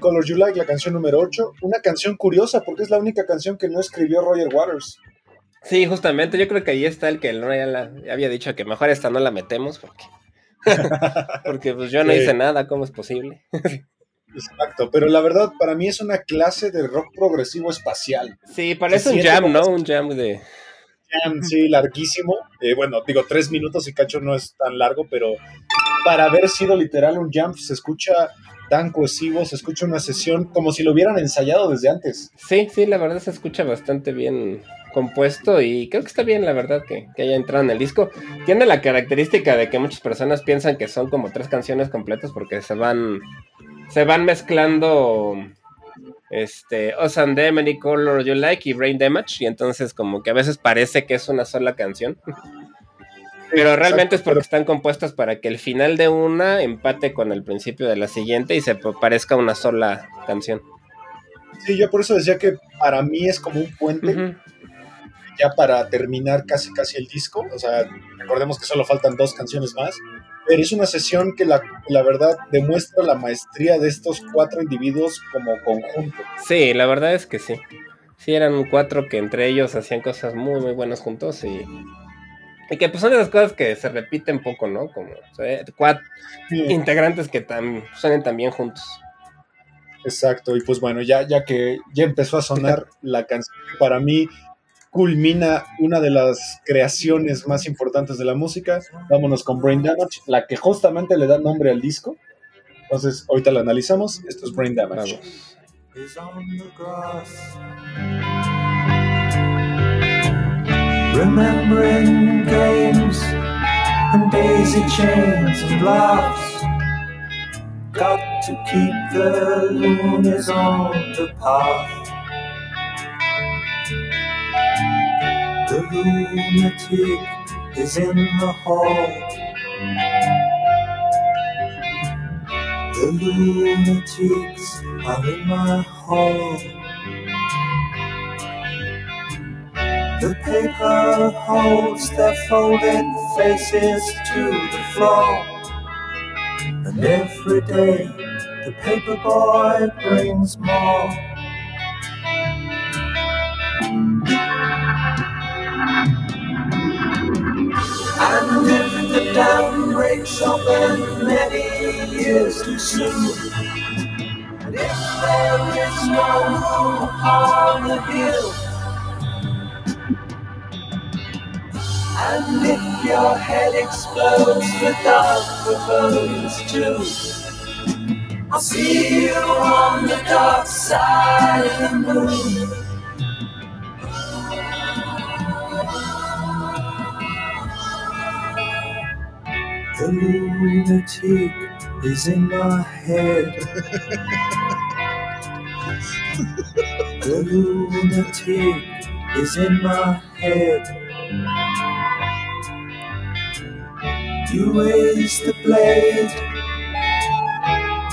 S1: Color You Like, la canción número 8. Una canción curiosa porque es la única canción que no escribió Roger Waters.
S2: Sí, justamente, yo creo que ahí está el que no ya, la, ya había dicho que mejor esta no la metemos porque, porque pues yo no
S1: Sí.
S2: hice nada, ¿cómo es posible?
S1: Exacto, pero la verdad para mí es una clase de rock progresivo espacial.
S2: Sí, parece un jam, ¿no? Un jam de...
S1: Jam, Sí, larguísimo. Eh, bueno, digo, tres minutos y cacho no es tan largo, pero para haber sido literal un jam se escucha tan cohesivo, se escucha una sesión como si lo hubieran ensayado desde antes.
S2: Sí, sí, la verdad se escucha bastante bien compuesto y creo que está bien, la verdad, que, haya entrado en el disco. Tiene la característica de que muchas personas piensan que son como tres canciones completas porque se van se van mezclando este Osandem, Any Color You Like y Brain Damage y entonces como que a veces parece que es una sola canción. Pero realmente
S1: Exacto,
S2: es porque
S1: pero-
S2: están compuestas para que el final de una empate con el principio de la siguiente y se parezca una sola canción.
S1: Sí, yo por eso decía que para mí es como un puente ya para terminar casi casi el disco. O sea, recordemos que solo faltan dos canciones más. Pero es una sesión que la, la verdad demuestra la maestría de estos cuatro individuos como conjunto.
S2: Sí, la verdad es que sí. Sí, eran cuatro que entre ellos hacían cosas muy, muy buenas juntos y. Y que pues son esas cosas que se repiten poco, ¿no? Como o sea, cuatro integrantes que tan, suenen tan bien juntos.
S1: Exacto, y pues bueno, ya, ya que ya empezó a sonar la canción para mí culmina una de las creaciones más importantes de la música, vámonos con Brain Damage, la que justamente le da nombre al disco. Entonces, ahorita la analizamos. Esto es Brain Damage.
S2: Vamos.
S3: Remembering games and daisy chains and laughs. Got to keep the loonies on the path. The lunatic is in the hall. The lunatics are in my hall. The paper holds their folded faces to the floor. And every day the paper boy brings more. And if the dam breaks open many years too soon, and if there is no room on the hill, and if your head explodes without the bones too, I'll see you on the dark side of the moon. The lunatic is in my head. the lunatic is in my head. You raise the blade,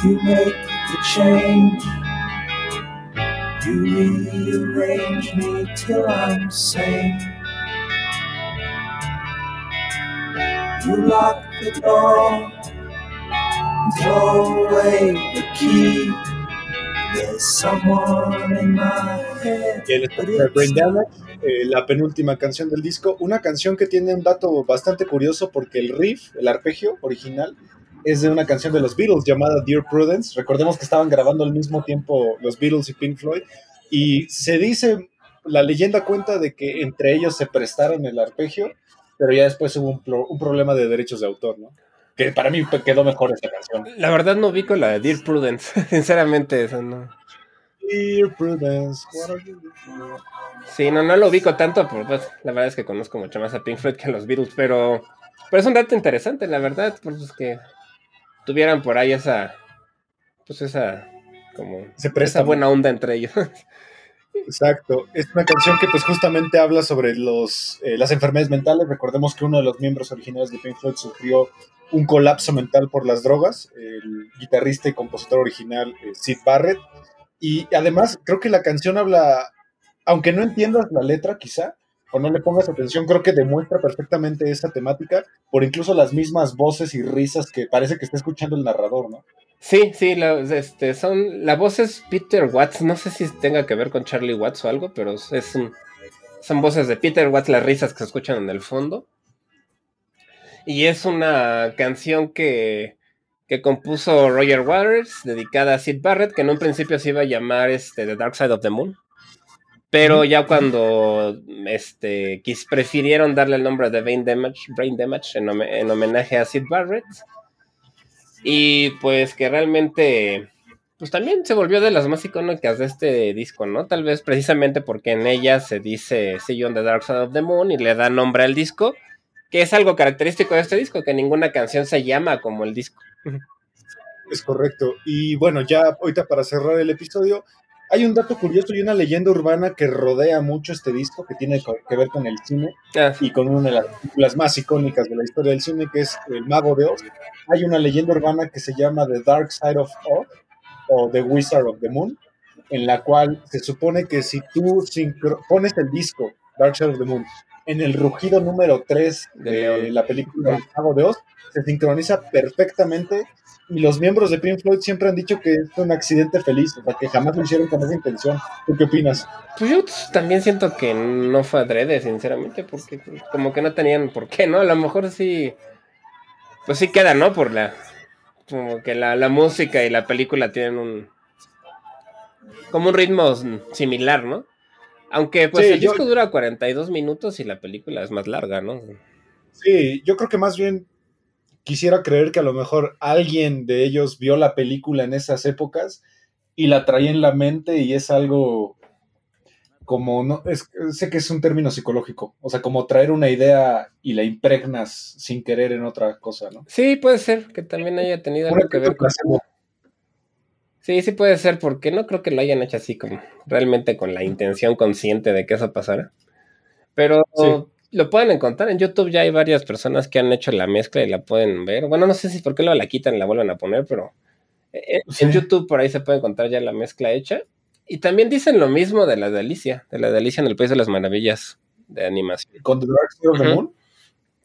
S3: you make the change. You rearrange me till I'm sane. You lock the door, throw away the key.
S1: Eh, la penúltima canción del disco, una canción que tiene un dato bastante curioso porque el riff, el arpegio original, es de una canción de los Beatles llamada Dear Prudence. Recordemos que estaban grabando al mismo tiempo los Beatles y Pink Floyd. Y se dice, la leyenda cuenta de que entre ellos se prestaron el arpegio, pero ya después hubo un, un problema de derechos de autor, ¿no? Que para mí quedó mejor esta canción.
S2: La verdad no ubico la de Dear Prudence, sinceramente, eso no.
S1: Dear Prudence, what are you doing?
S2: Sí, no, no lo ubico tanto, pero pues, la verdad es que conozco mucho más a Pink Floyd que a los Beatles, pero, pero es un dato interesante, la verdad, pues que tuvieran por ahí esa, pues esa, como,
S1: Se
S2: esa
S1: presta
S2: buena onda entre ellos.
S1: Exacto, es una canción que pues justamente habla sobre los, eh, las enfermedades mentales. Recordemos que uno de los miembros originales de Pink Floyd sufrió un colapso mental por las drogas, el guitarrista y compositor original eh, Sid Barrett. Y además creo que la canción habla, aunque no entiendas la letra quizá, o no le pongas atención, creo que demuestra perfectamente esa temática por incluso las mismas voces y risas que parece que está escuchando el narrador, ¿no?
S2: Sí, sí, este, son, la voz es Peter Watts, no sé si tenga que ver con Charlie Watts o algo, pero es son voces de Peter Watts, las risas que se escuchan en el fondo. Y es una canción que, que compuso Roger Waters, dedicada a Sid Barrett, que en un principio se iba a llamar este, The Dark Side of the Moon. Pero ya cuando este, prefirieron darle el nombre de Brain Damage, Brain Damage en, en, homenaje a Sid Barrett. Y pues que realmente, pues también se volvió de las más icónicas de este disco, ¿no? Tal vez precisamente porque en ella se dice See You on the Dark Side of the Moon y le da nombre al disco, que es algo característico de este disco, que ninguna canción se llama como el disco.
S1: Es correcto. Y bueno, ya ahorita para cerrar el episodio, hay un dato curioso y una leyenda urbana que rodea mucho este disco, que tiene que ver con el cine
S2: ah.
S1: y con una de las películas más icónicas de la historia del cine, que es El Mago de Oz. Hay una leyenda urbana que se llama The Dark Side of Oz o The Wizard of the Moon, en la cual se supone que si tú pones el disco Dark Side of the Moon en el rugido número 3 de la película El Mago de Oz, se sincroniza perfectamente y los miembros de Pink Floyd siempre han dicho que es un accidente feliz, o sea, que jamás lo hicieron con esa intención. ¿Tú qué opinas?
S2: Pues yo también siento que no fue adrede, sinceramente, porque como que no tenían por qué, ¿no? A lo mejor sí, pues sí queda, ¿no? Por la, como que la, música y la película tienen un, como un ritmo similar, ¿no? Aunque pues el disco dura 42 minutos y la película es más larga, ¿no?
S1: Sí, yo creo que más bien quisiera creer que a lo mejor alguien de ellos vio la película en esas épocas y la traía en la mente y es algo como no sé que es un término psicológico, o sea, como traer una idea y la impregnas sin querer en otra cosa, ¿no?
S2: Sí, puede ser que también haya tenido algo que ver con Sí, sí puede ser, porque no creo que lo hayan hecho así como realmente con la intención consciente de que eso pasara. Pero lo pueden encontrar en YouTube. Ya hay varias personas que han hecho la mezcla y la pueden ver. Bueno, no sé si por qué lo la quitan y la vuelven a poner, pero eh, en YouTube por ahí se puede encontrar ya la mezcla hecha. Y también dicen lo mismo de la delicia, de la delicia en el País de las Maravillas de animación.
S1: ¿Con The Dark Side of the Moon?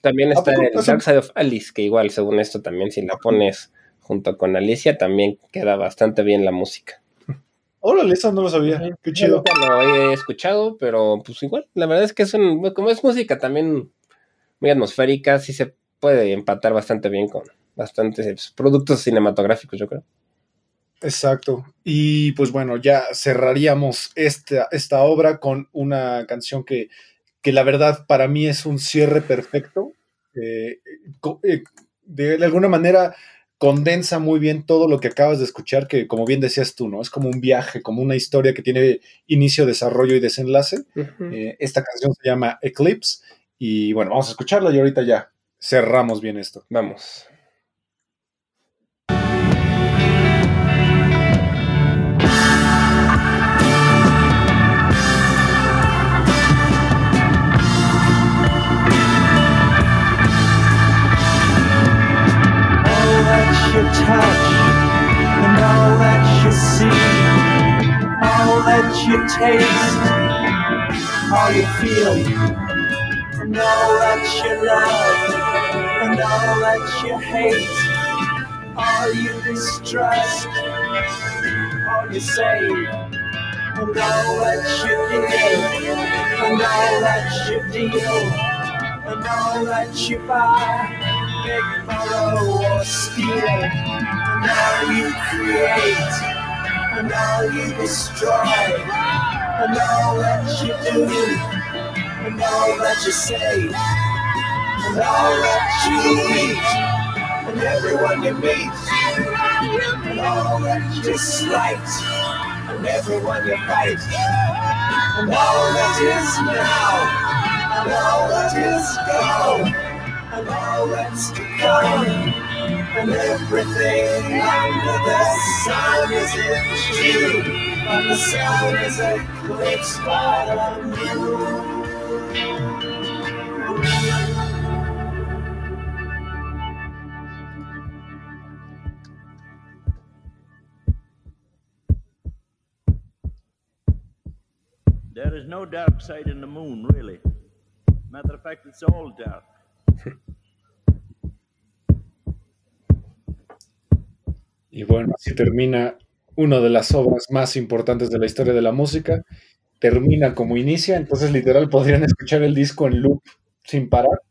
S2: También está el Dark Side of Alice, que igual, según esto, también si la pones junto con Alicia, también queda bastante bien la música.
S1: Órale, eso no lo sabía. Qué chido.
S2: lo he escuchado, pero pues igual, la verdad es que es un, como es música también muy atmosférica, sí se puede empatar bastante bien con bastantes pues, productos cinematográficos, yo creo.
S1: Exacto. Y pues bueno, ya cerraríamos esta, esta obra con una canción que, que la verdad para mí es un cierre perfecto. Eh, eh, de alguna manera condensa muy bien todo lo que acabas de escuchar, que como bien decías tú, ¿no? Es como un viaje, como una historia que tiene inicio, desarrollo y desenlace. Eh, esta canción se llama Eclipse y bueno, vamos a escucharla y ahorita ya cerramos bien esto.
S2: Vamos.
S3: You touch and all that you see, all that you taste, all you feel, and all that you love and all that you hate, all you distrust, all you save, and all that you give, and all that you deal, and all that you buy beg, borrow, or steal. And all you create, and all you destroy, and all that you do, and all that you say, and all that you eat, and everyone you meet, and all that you dislike, and everyone you fight, and all that is now, and all that is gone and all that's to come, and everything under the sun is in you, and the sun is a eclipsed spot of blue.
S4: There is no dark side in the moon, really. Matter of fact, it's all dark.
S1: Y bueno, así termina una de las obras más importantes de la historia de la música. Termina como inicia, entonces literal podrían escuchar el disco en loop sin parar.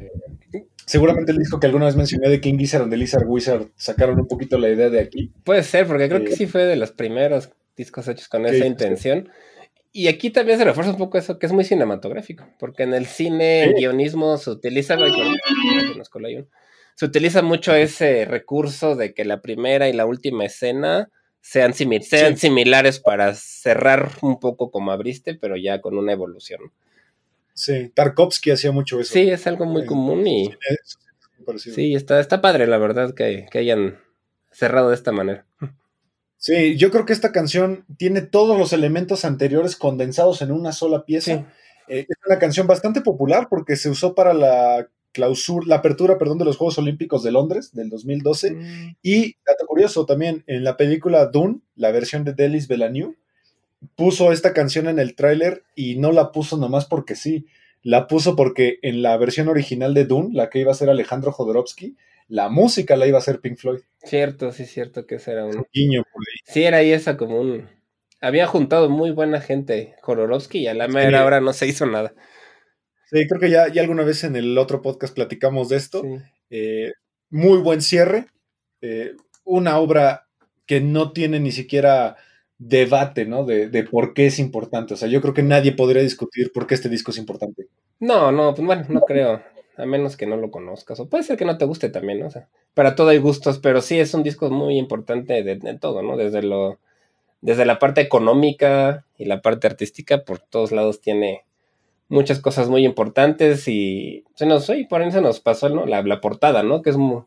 S1: Eh, seguramente el disco que alguna vez mencioné de King Gizzard and the Lizard Wizard sacaron un poquito la idea de aquí.
S2: Puede ser, porque creo que
S1: Eh,
S2: sí fue de los primeros discos hechos con
S1: Sí,
S2: esa
S1: sí.
S2: Y aquí también se refuerza un poco eso, que es muy cinematográfico, porque en el cine, en
S1: Sí.
S2: guionismo, se utiliza, se utiliza mucho ese recurso de que la primera y la última escena sean, simi- sean
S1: Sí.
S2: similares para cerrar un poco como abriste, pero ya con una evolución.
S1: Sí, Tarkovsky hacía mucho eso.
S2: Sí, es algo muy común y sí, está, está padre, la verdad, que, que hayan cerrado de esta manera.
S1: Sí, yo creo que esta canción tiene todos los elementos anteriores condensados en una sola pieza.
S2: Sí.
S1: Eh, es una canción bastante popular porque se usó para la clausura, la apertura, perdón, de los Juegos Olímpicos de Londres del 2012.
S2: Mm.
S1: Y, dato curioso también, en la película Dune, la versión de Delis Villeneuve, puso esta canción en el tráiler y no la puso nomás porque sí. La puso porque en la versión original de Dune, la que iba a ser Alejandro Jodorowsky, la música la iba a hacer Pink Floyd.
S2: Cierto, sí, cierto que ese era un...
S1: Guiño por ahí.
S2: Sí, era ahí esa como un... Había juntado muy buena gente Jodorowsky y a la mera hora no se hizo nada.
S1: Sí, creo que ya, ya alguna vez en el otro podcast platicamos de esto.
S2: Sí.
S1: Eh, muy buen cierre. eh, una obra que no tiene ni siquiera debate, ¿no? De, de por qué es importante. O sea, yo creo que nadie podría discutir por qué este disco es importante.
S2: No, no, pues bueno, no creo. A menos que no lo conozcas. O puede ser que no te guste también, ¿no? O sea, para todo hay gustos, pero sí es un disco muy importante de, de todo, ¿no? Desde lo, desde la parte económica y la parte artística, por todos lados tiene muchas cosas muy importantes y se nos, oye, por ahí se nos pasó, ¿no? La, la portada, ¿no? Que es mu-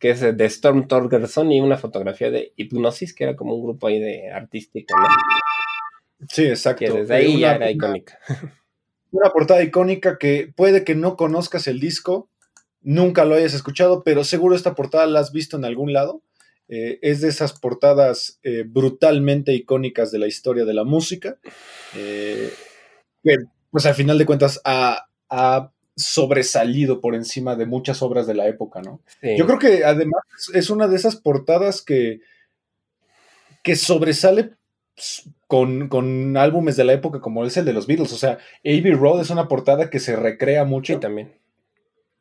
S2: que es de Storm Torgerson y una fotografía de Hipnosis, que era como un grupo ahí de artístico, ¿no?
S1: Sí, exacto.
S2: Que desde ahí ya era icónica.
S1: una portada icónica que puede que no conozcas el disco, nunca lo hayas escuchado, pero seguro esta portada la has visto en algún lado. Eh, es de esas portadas eh, brutalmente icónicas de la historia de la música. eh, que, pues al final de cuentas ha, ha sobresalido por encima de muchas obras de la época, ¿no?
S2: Sí.
S1: Yo creo que además es una de esas portadas que, que sobresale con, con álbumes de la época como es el de los Beatles. O sea, Abbey Road es una portada que se recrea mucho,
S2: Sí, también.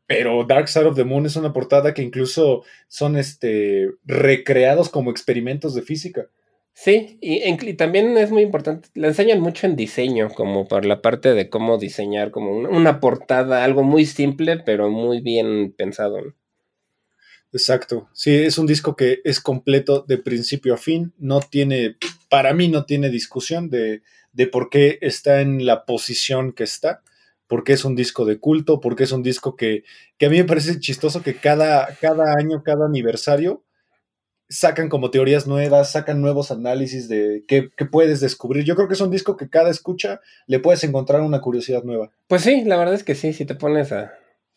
S1: pero Dark Side of the Moon es una portada que incluso son este, recreados como experimentos de física.
S2: Sí, y, en- y también es muy importante, le enseñan mucho en diseño, como por la parte de cómo diseñar, como una, una portada, algo muy simple, pero muy bien pensado. ¿no?
S1: Exacto. Sí, es un disco que es completo de principio a fin. No tiene, para mí no tiene discusión de, de por qué está en la posición que está, porque es un disco de culto, porque es un disco que, que a mí me parece chistoso que cada, cada año, cada aniversario, sacan como teorías nuevas, sacan nuevos análisis de qué, qué puedes descubrir. Yo creo que es un disco que cada escucha le puedes encontrar una curiosidad nueva.
S2: Pues sí, la verdad es que sí, si te pones a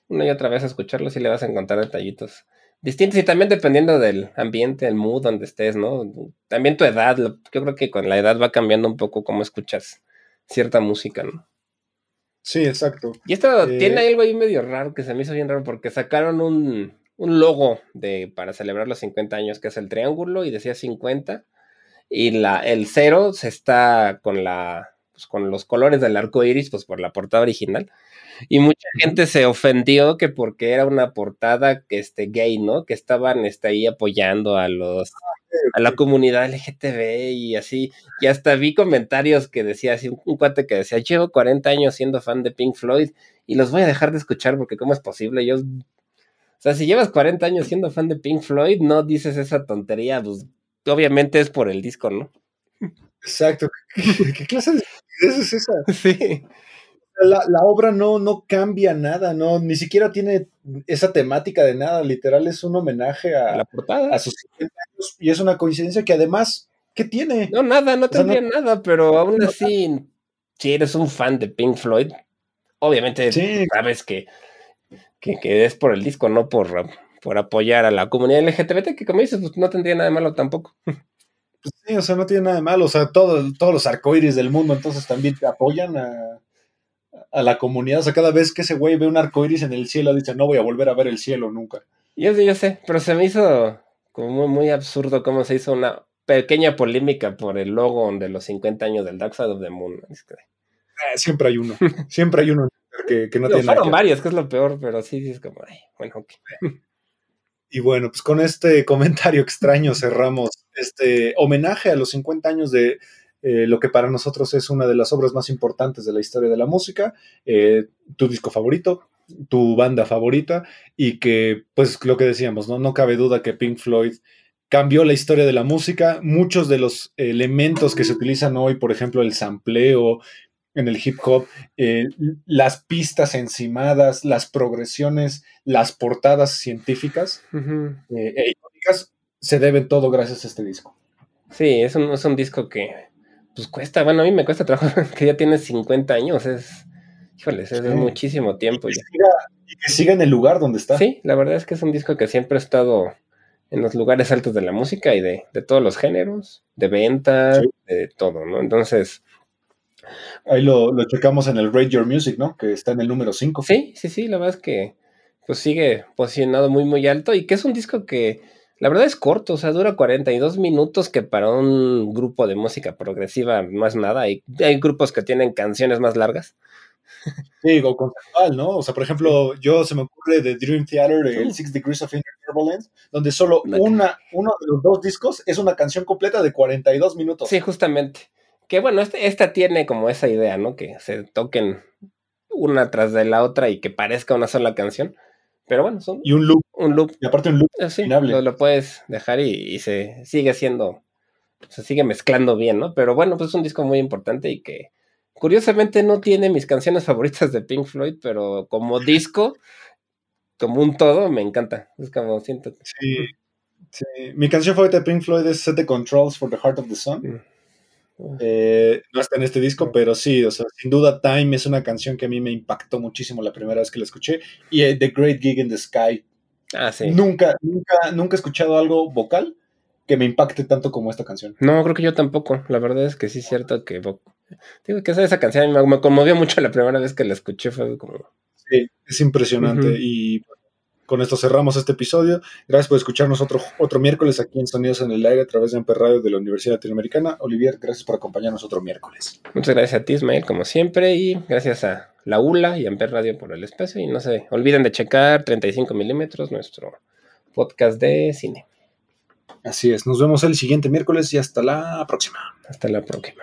S2: una y otra vez a escucharlo, sí le vas a encontrar detallitos distintos y también dependiendo del ambiente, el mood donde estés, ¿no? También tu edad, yo creo que con la edad va cambiando un poco cómo escuchas cierta música, ¿no?
S1: Sí, exacto.
S2: Y esto
S1: Eh,
S2: tiene algo ahí medio raro que se me hizo bien raro porque sacaron un, un logo de, para celebrar los 50 años que es el triángulo y decía 50 y la, el cero se está con la pues, con los colores del arco iris pues por la portada original y mucha gente se ofendió que porque era una portada que este gay, ¿no? Que estaban este, ahí apoyando a los a la comunidad LGTB y así. Y hasta vi comentarios que decía así, un, un cuate que decía, llevo 40 años siendo fan de Pink Floyd y los voy a dejar de escuchar porque cómo es posible. Yo, o sea, si llevas 40 años siendo fan de Pink Floyd, no dices esa tontería, pues obviamente es por el disco, ¿no?
S1: Exacto. ¿Qué, qué clase de estupidez es esa?
S2: Sí.
S1: La, la obra no, no cambia nada, no, ni siquiera tiene esa temática de nada, literal es un homenaje a,
S2: La portada.
S1: a sus 50 años y es una coincidencia que además, ¿qué tiene?
S2: No, nada, no
S1: O sea, no-
S2: tendría nada, pero aún así, si eres un fan de Pink Floyd, obviamente
S1: Sí.
S2: sabes que, que, que es por el disco, no por, por apoyar a la comunidad LGBT, que como dices, pues no tendría nada de malo tampoco.
S1: Sí, o sea, no tiene nada de malo. O sea, todo, todos los arcoíris del mundo entonces también te apoyan a, a la comunidad. O sea, cada vez que ese güey ve un arcoíris en el cielo, dice, no voy a volver a ver el cielo nunca.
S2: Yo sé, yo sé, pero se me hizo como muy, muy absurdo cómo se hizo una pequeña polémica por el logo de los 50 años del Dark Side of the Moon.
S1: Eh, siempre hay uno. Siempre hay uno que, que no tiene nada
S2: fueron
S1: ver.
S2: varios, que es lo peor, pero sí, sí es como, ay, bueno, ok.
S1: Y bueno, pues con este comentario extraño cerramos este homenaje a los 50 años de eh, lo que para nosotros es una de las obras más importantes de la historia de la música, eh, tu disco favorito, tu banda favorita, y que, pues lo que decíamos, ¿no? no cabe duda que Pink Floyd cambió la historia de la música. Muchos de los elementos que se utilizan hoy, por ejemplo, el sampleo en el hip hop, eh, las pistas encimadas, las progresiones, las portadas científicas e icónicas, se deben todo gracias a este disco.
S2: Sí, es un, es un disco que, pues cuesta, bueno, a mí me cuesta trabajo, que ya tiene 50 años, es, híjoles, es
S1: Sí.
S2: muchísimo tiempo
S1: Y
S2: ya.
S1: que, siga, y que siga en el lugar donde está.
S2: Sí, la verdad es que es un disco que siempre ha estado en los lugares altos de la música y de, de todos los géneros, de venta,
S1: Sí.
S2: de todo, ¿no? Entonces,
S1: Ahí lo, lo checamos en el Rate Your Music, ¿no? Que está en el número 5.
S2: sí, sí, sí, la verdad es que pues sigue posicionado muy, muy alto y que es un disco que la verdad es corto, o sea, dura 42 minutos, que para un grupo de música progresiva no es nada. Hay, hay grupos que tienen canciones más largas.
S1: Digo, conceptual, ¿no? O sea, por ejemplo, yo se me ocurre de Dream Theater, el. Six Degrees of Inner Turbulence, donde solo
S2: Una-
S1: una, uno de los dos discos es una canción completa de 42 minutos.
S2: Sí, justamente. Que bueno, este- esta tiene como esa idea, ¿no? Que se toquen una tras de la otra y que parezca una sola canción. Pero bueno, son
S1: Y un loop,
S2: un loop.
S1: y aparte un loop
S2: Así,
S1: interminable.
S2: lo, lo puedes dejar y, y se sigue siendo, se sigue mezclando bien, ¿no? Pero bueno, pues es un disco muy importante y que curiosamente no tiene mis canciones favoritas de Pink Floyd, pero como disco, como un todo, me encanta. Es como siento.
S1: Sí, sí. Mi canción favorita de Pink Floyd es Set the Controls for the Heart of the Sun.
S2: Mm.
S1: Eh, no está en este disco,
S2: No.
S1: pero sí, o sea, sin duda Time es una canción que a mí me impactó muchísimo la primera vez que la escuché. Y eh, The Great Gig in the Sky.
S2: Ah, sí.
S1: Nunca, nunca, nunca he escuchado algo vocal que me impacte tanto como esta canción.
S2: No, creo que yo tampoco. La verdad es que sí es cierto que digo que esa, esa canción me, me conmovió mucho la primera vez que la escuché. Fue como.
S1: Sí, es impresionante. Y con esto cerramos este episodio. Gracias por escucharnos otro, otro miércoles aquí en Sonidos en el Aire a través de Amper Radio de la Universidad Latinoamericana. Olivier, gracias por acompañarnos otro miércoles.
S2: Muchas gracias a ti, Ismael, como siempre, y gracias a la ULA y Amper Radio por el espacio. Y no se olviden de checar 35 milímetros, nuestro podcast de cine.
S1: Así es, nos vemos el siguiente miércoles y hasta la próxima.
S2: Hasta la próxima.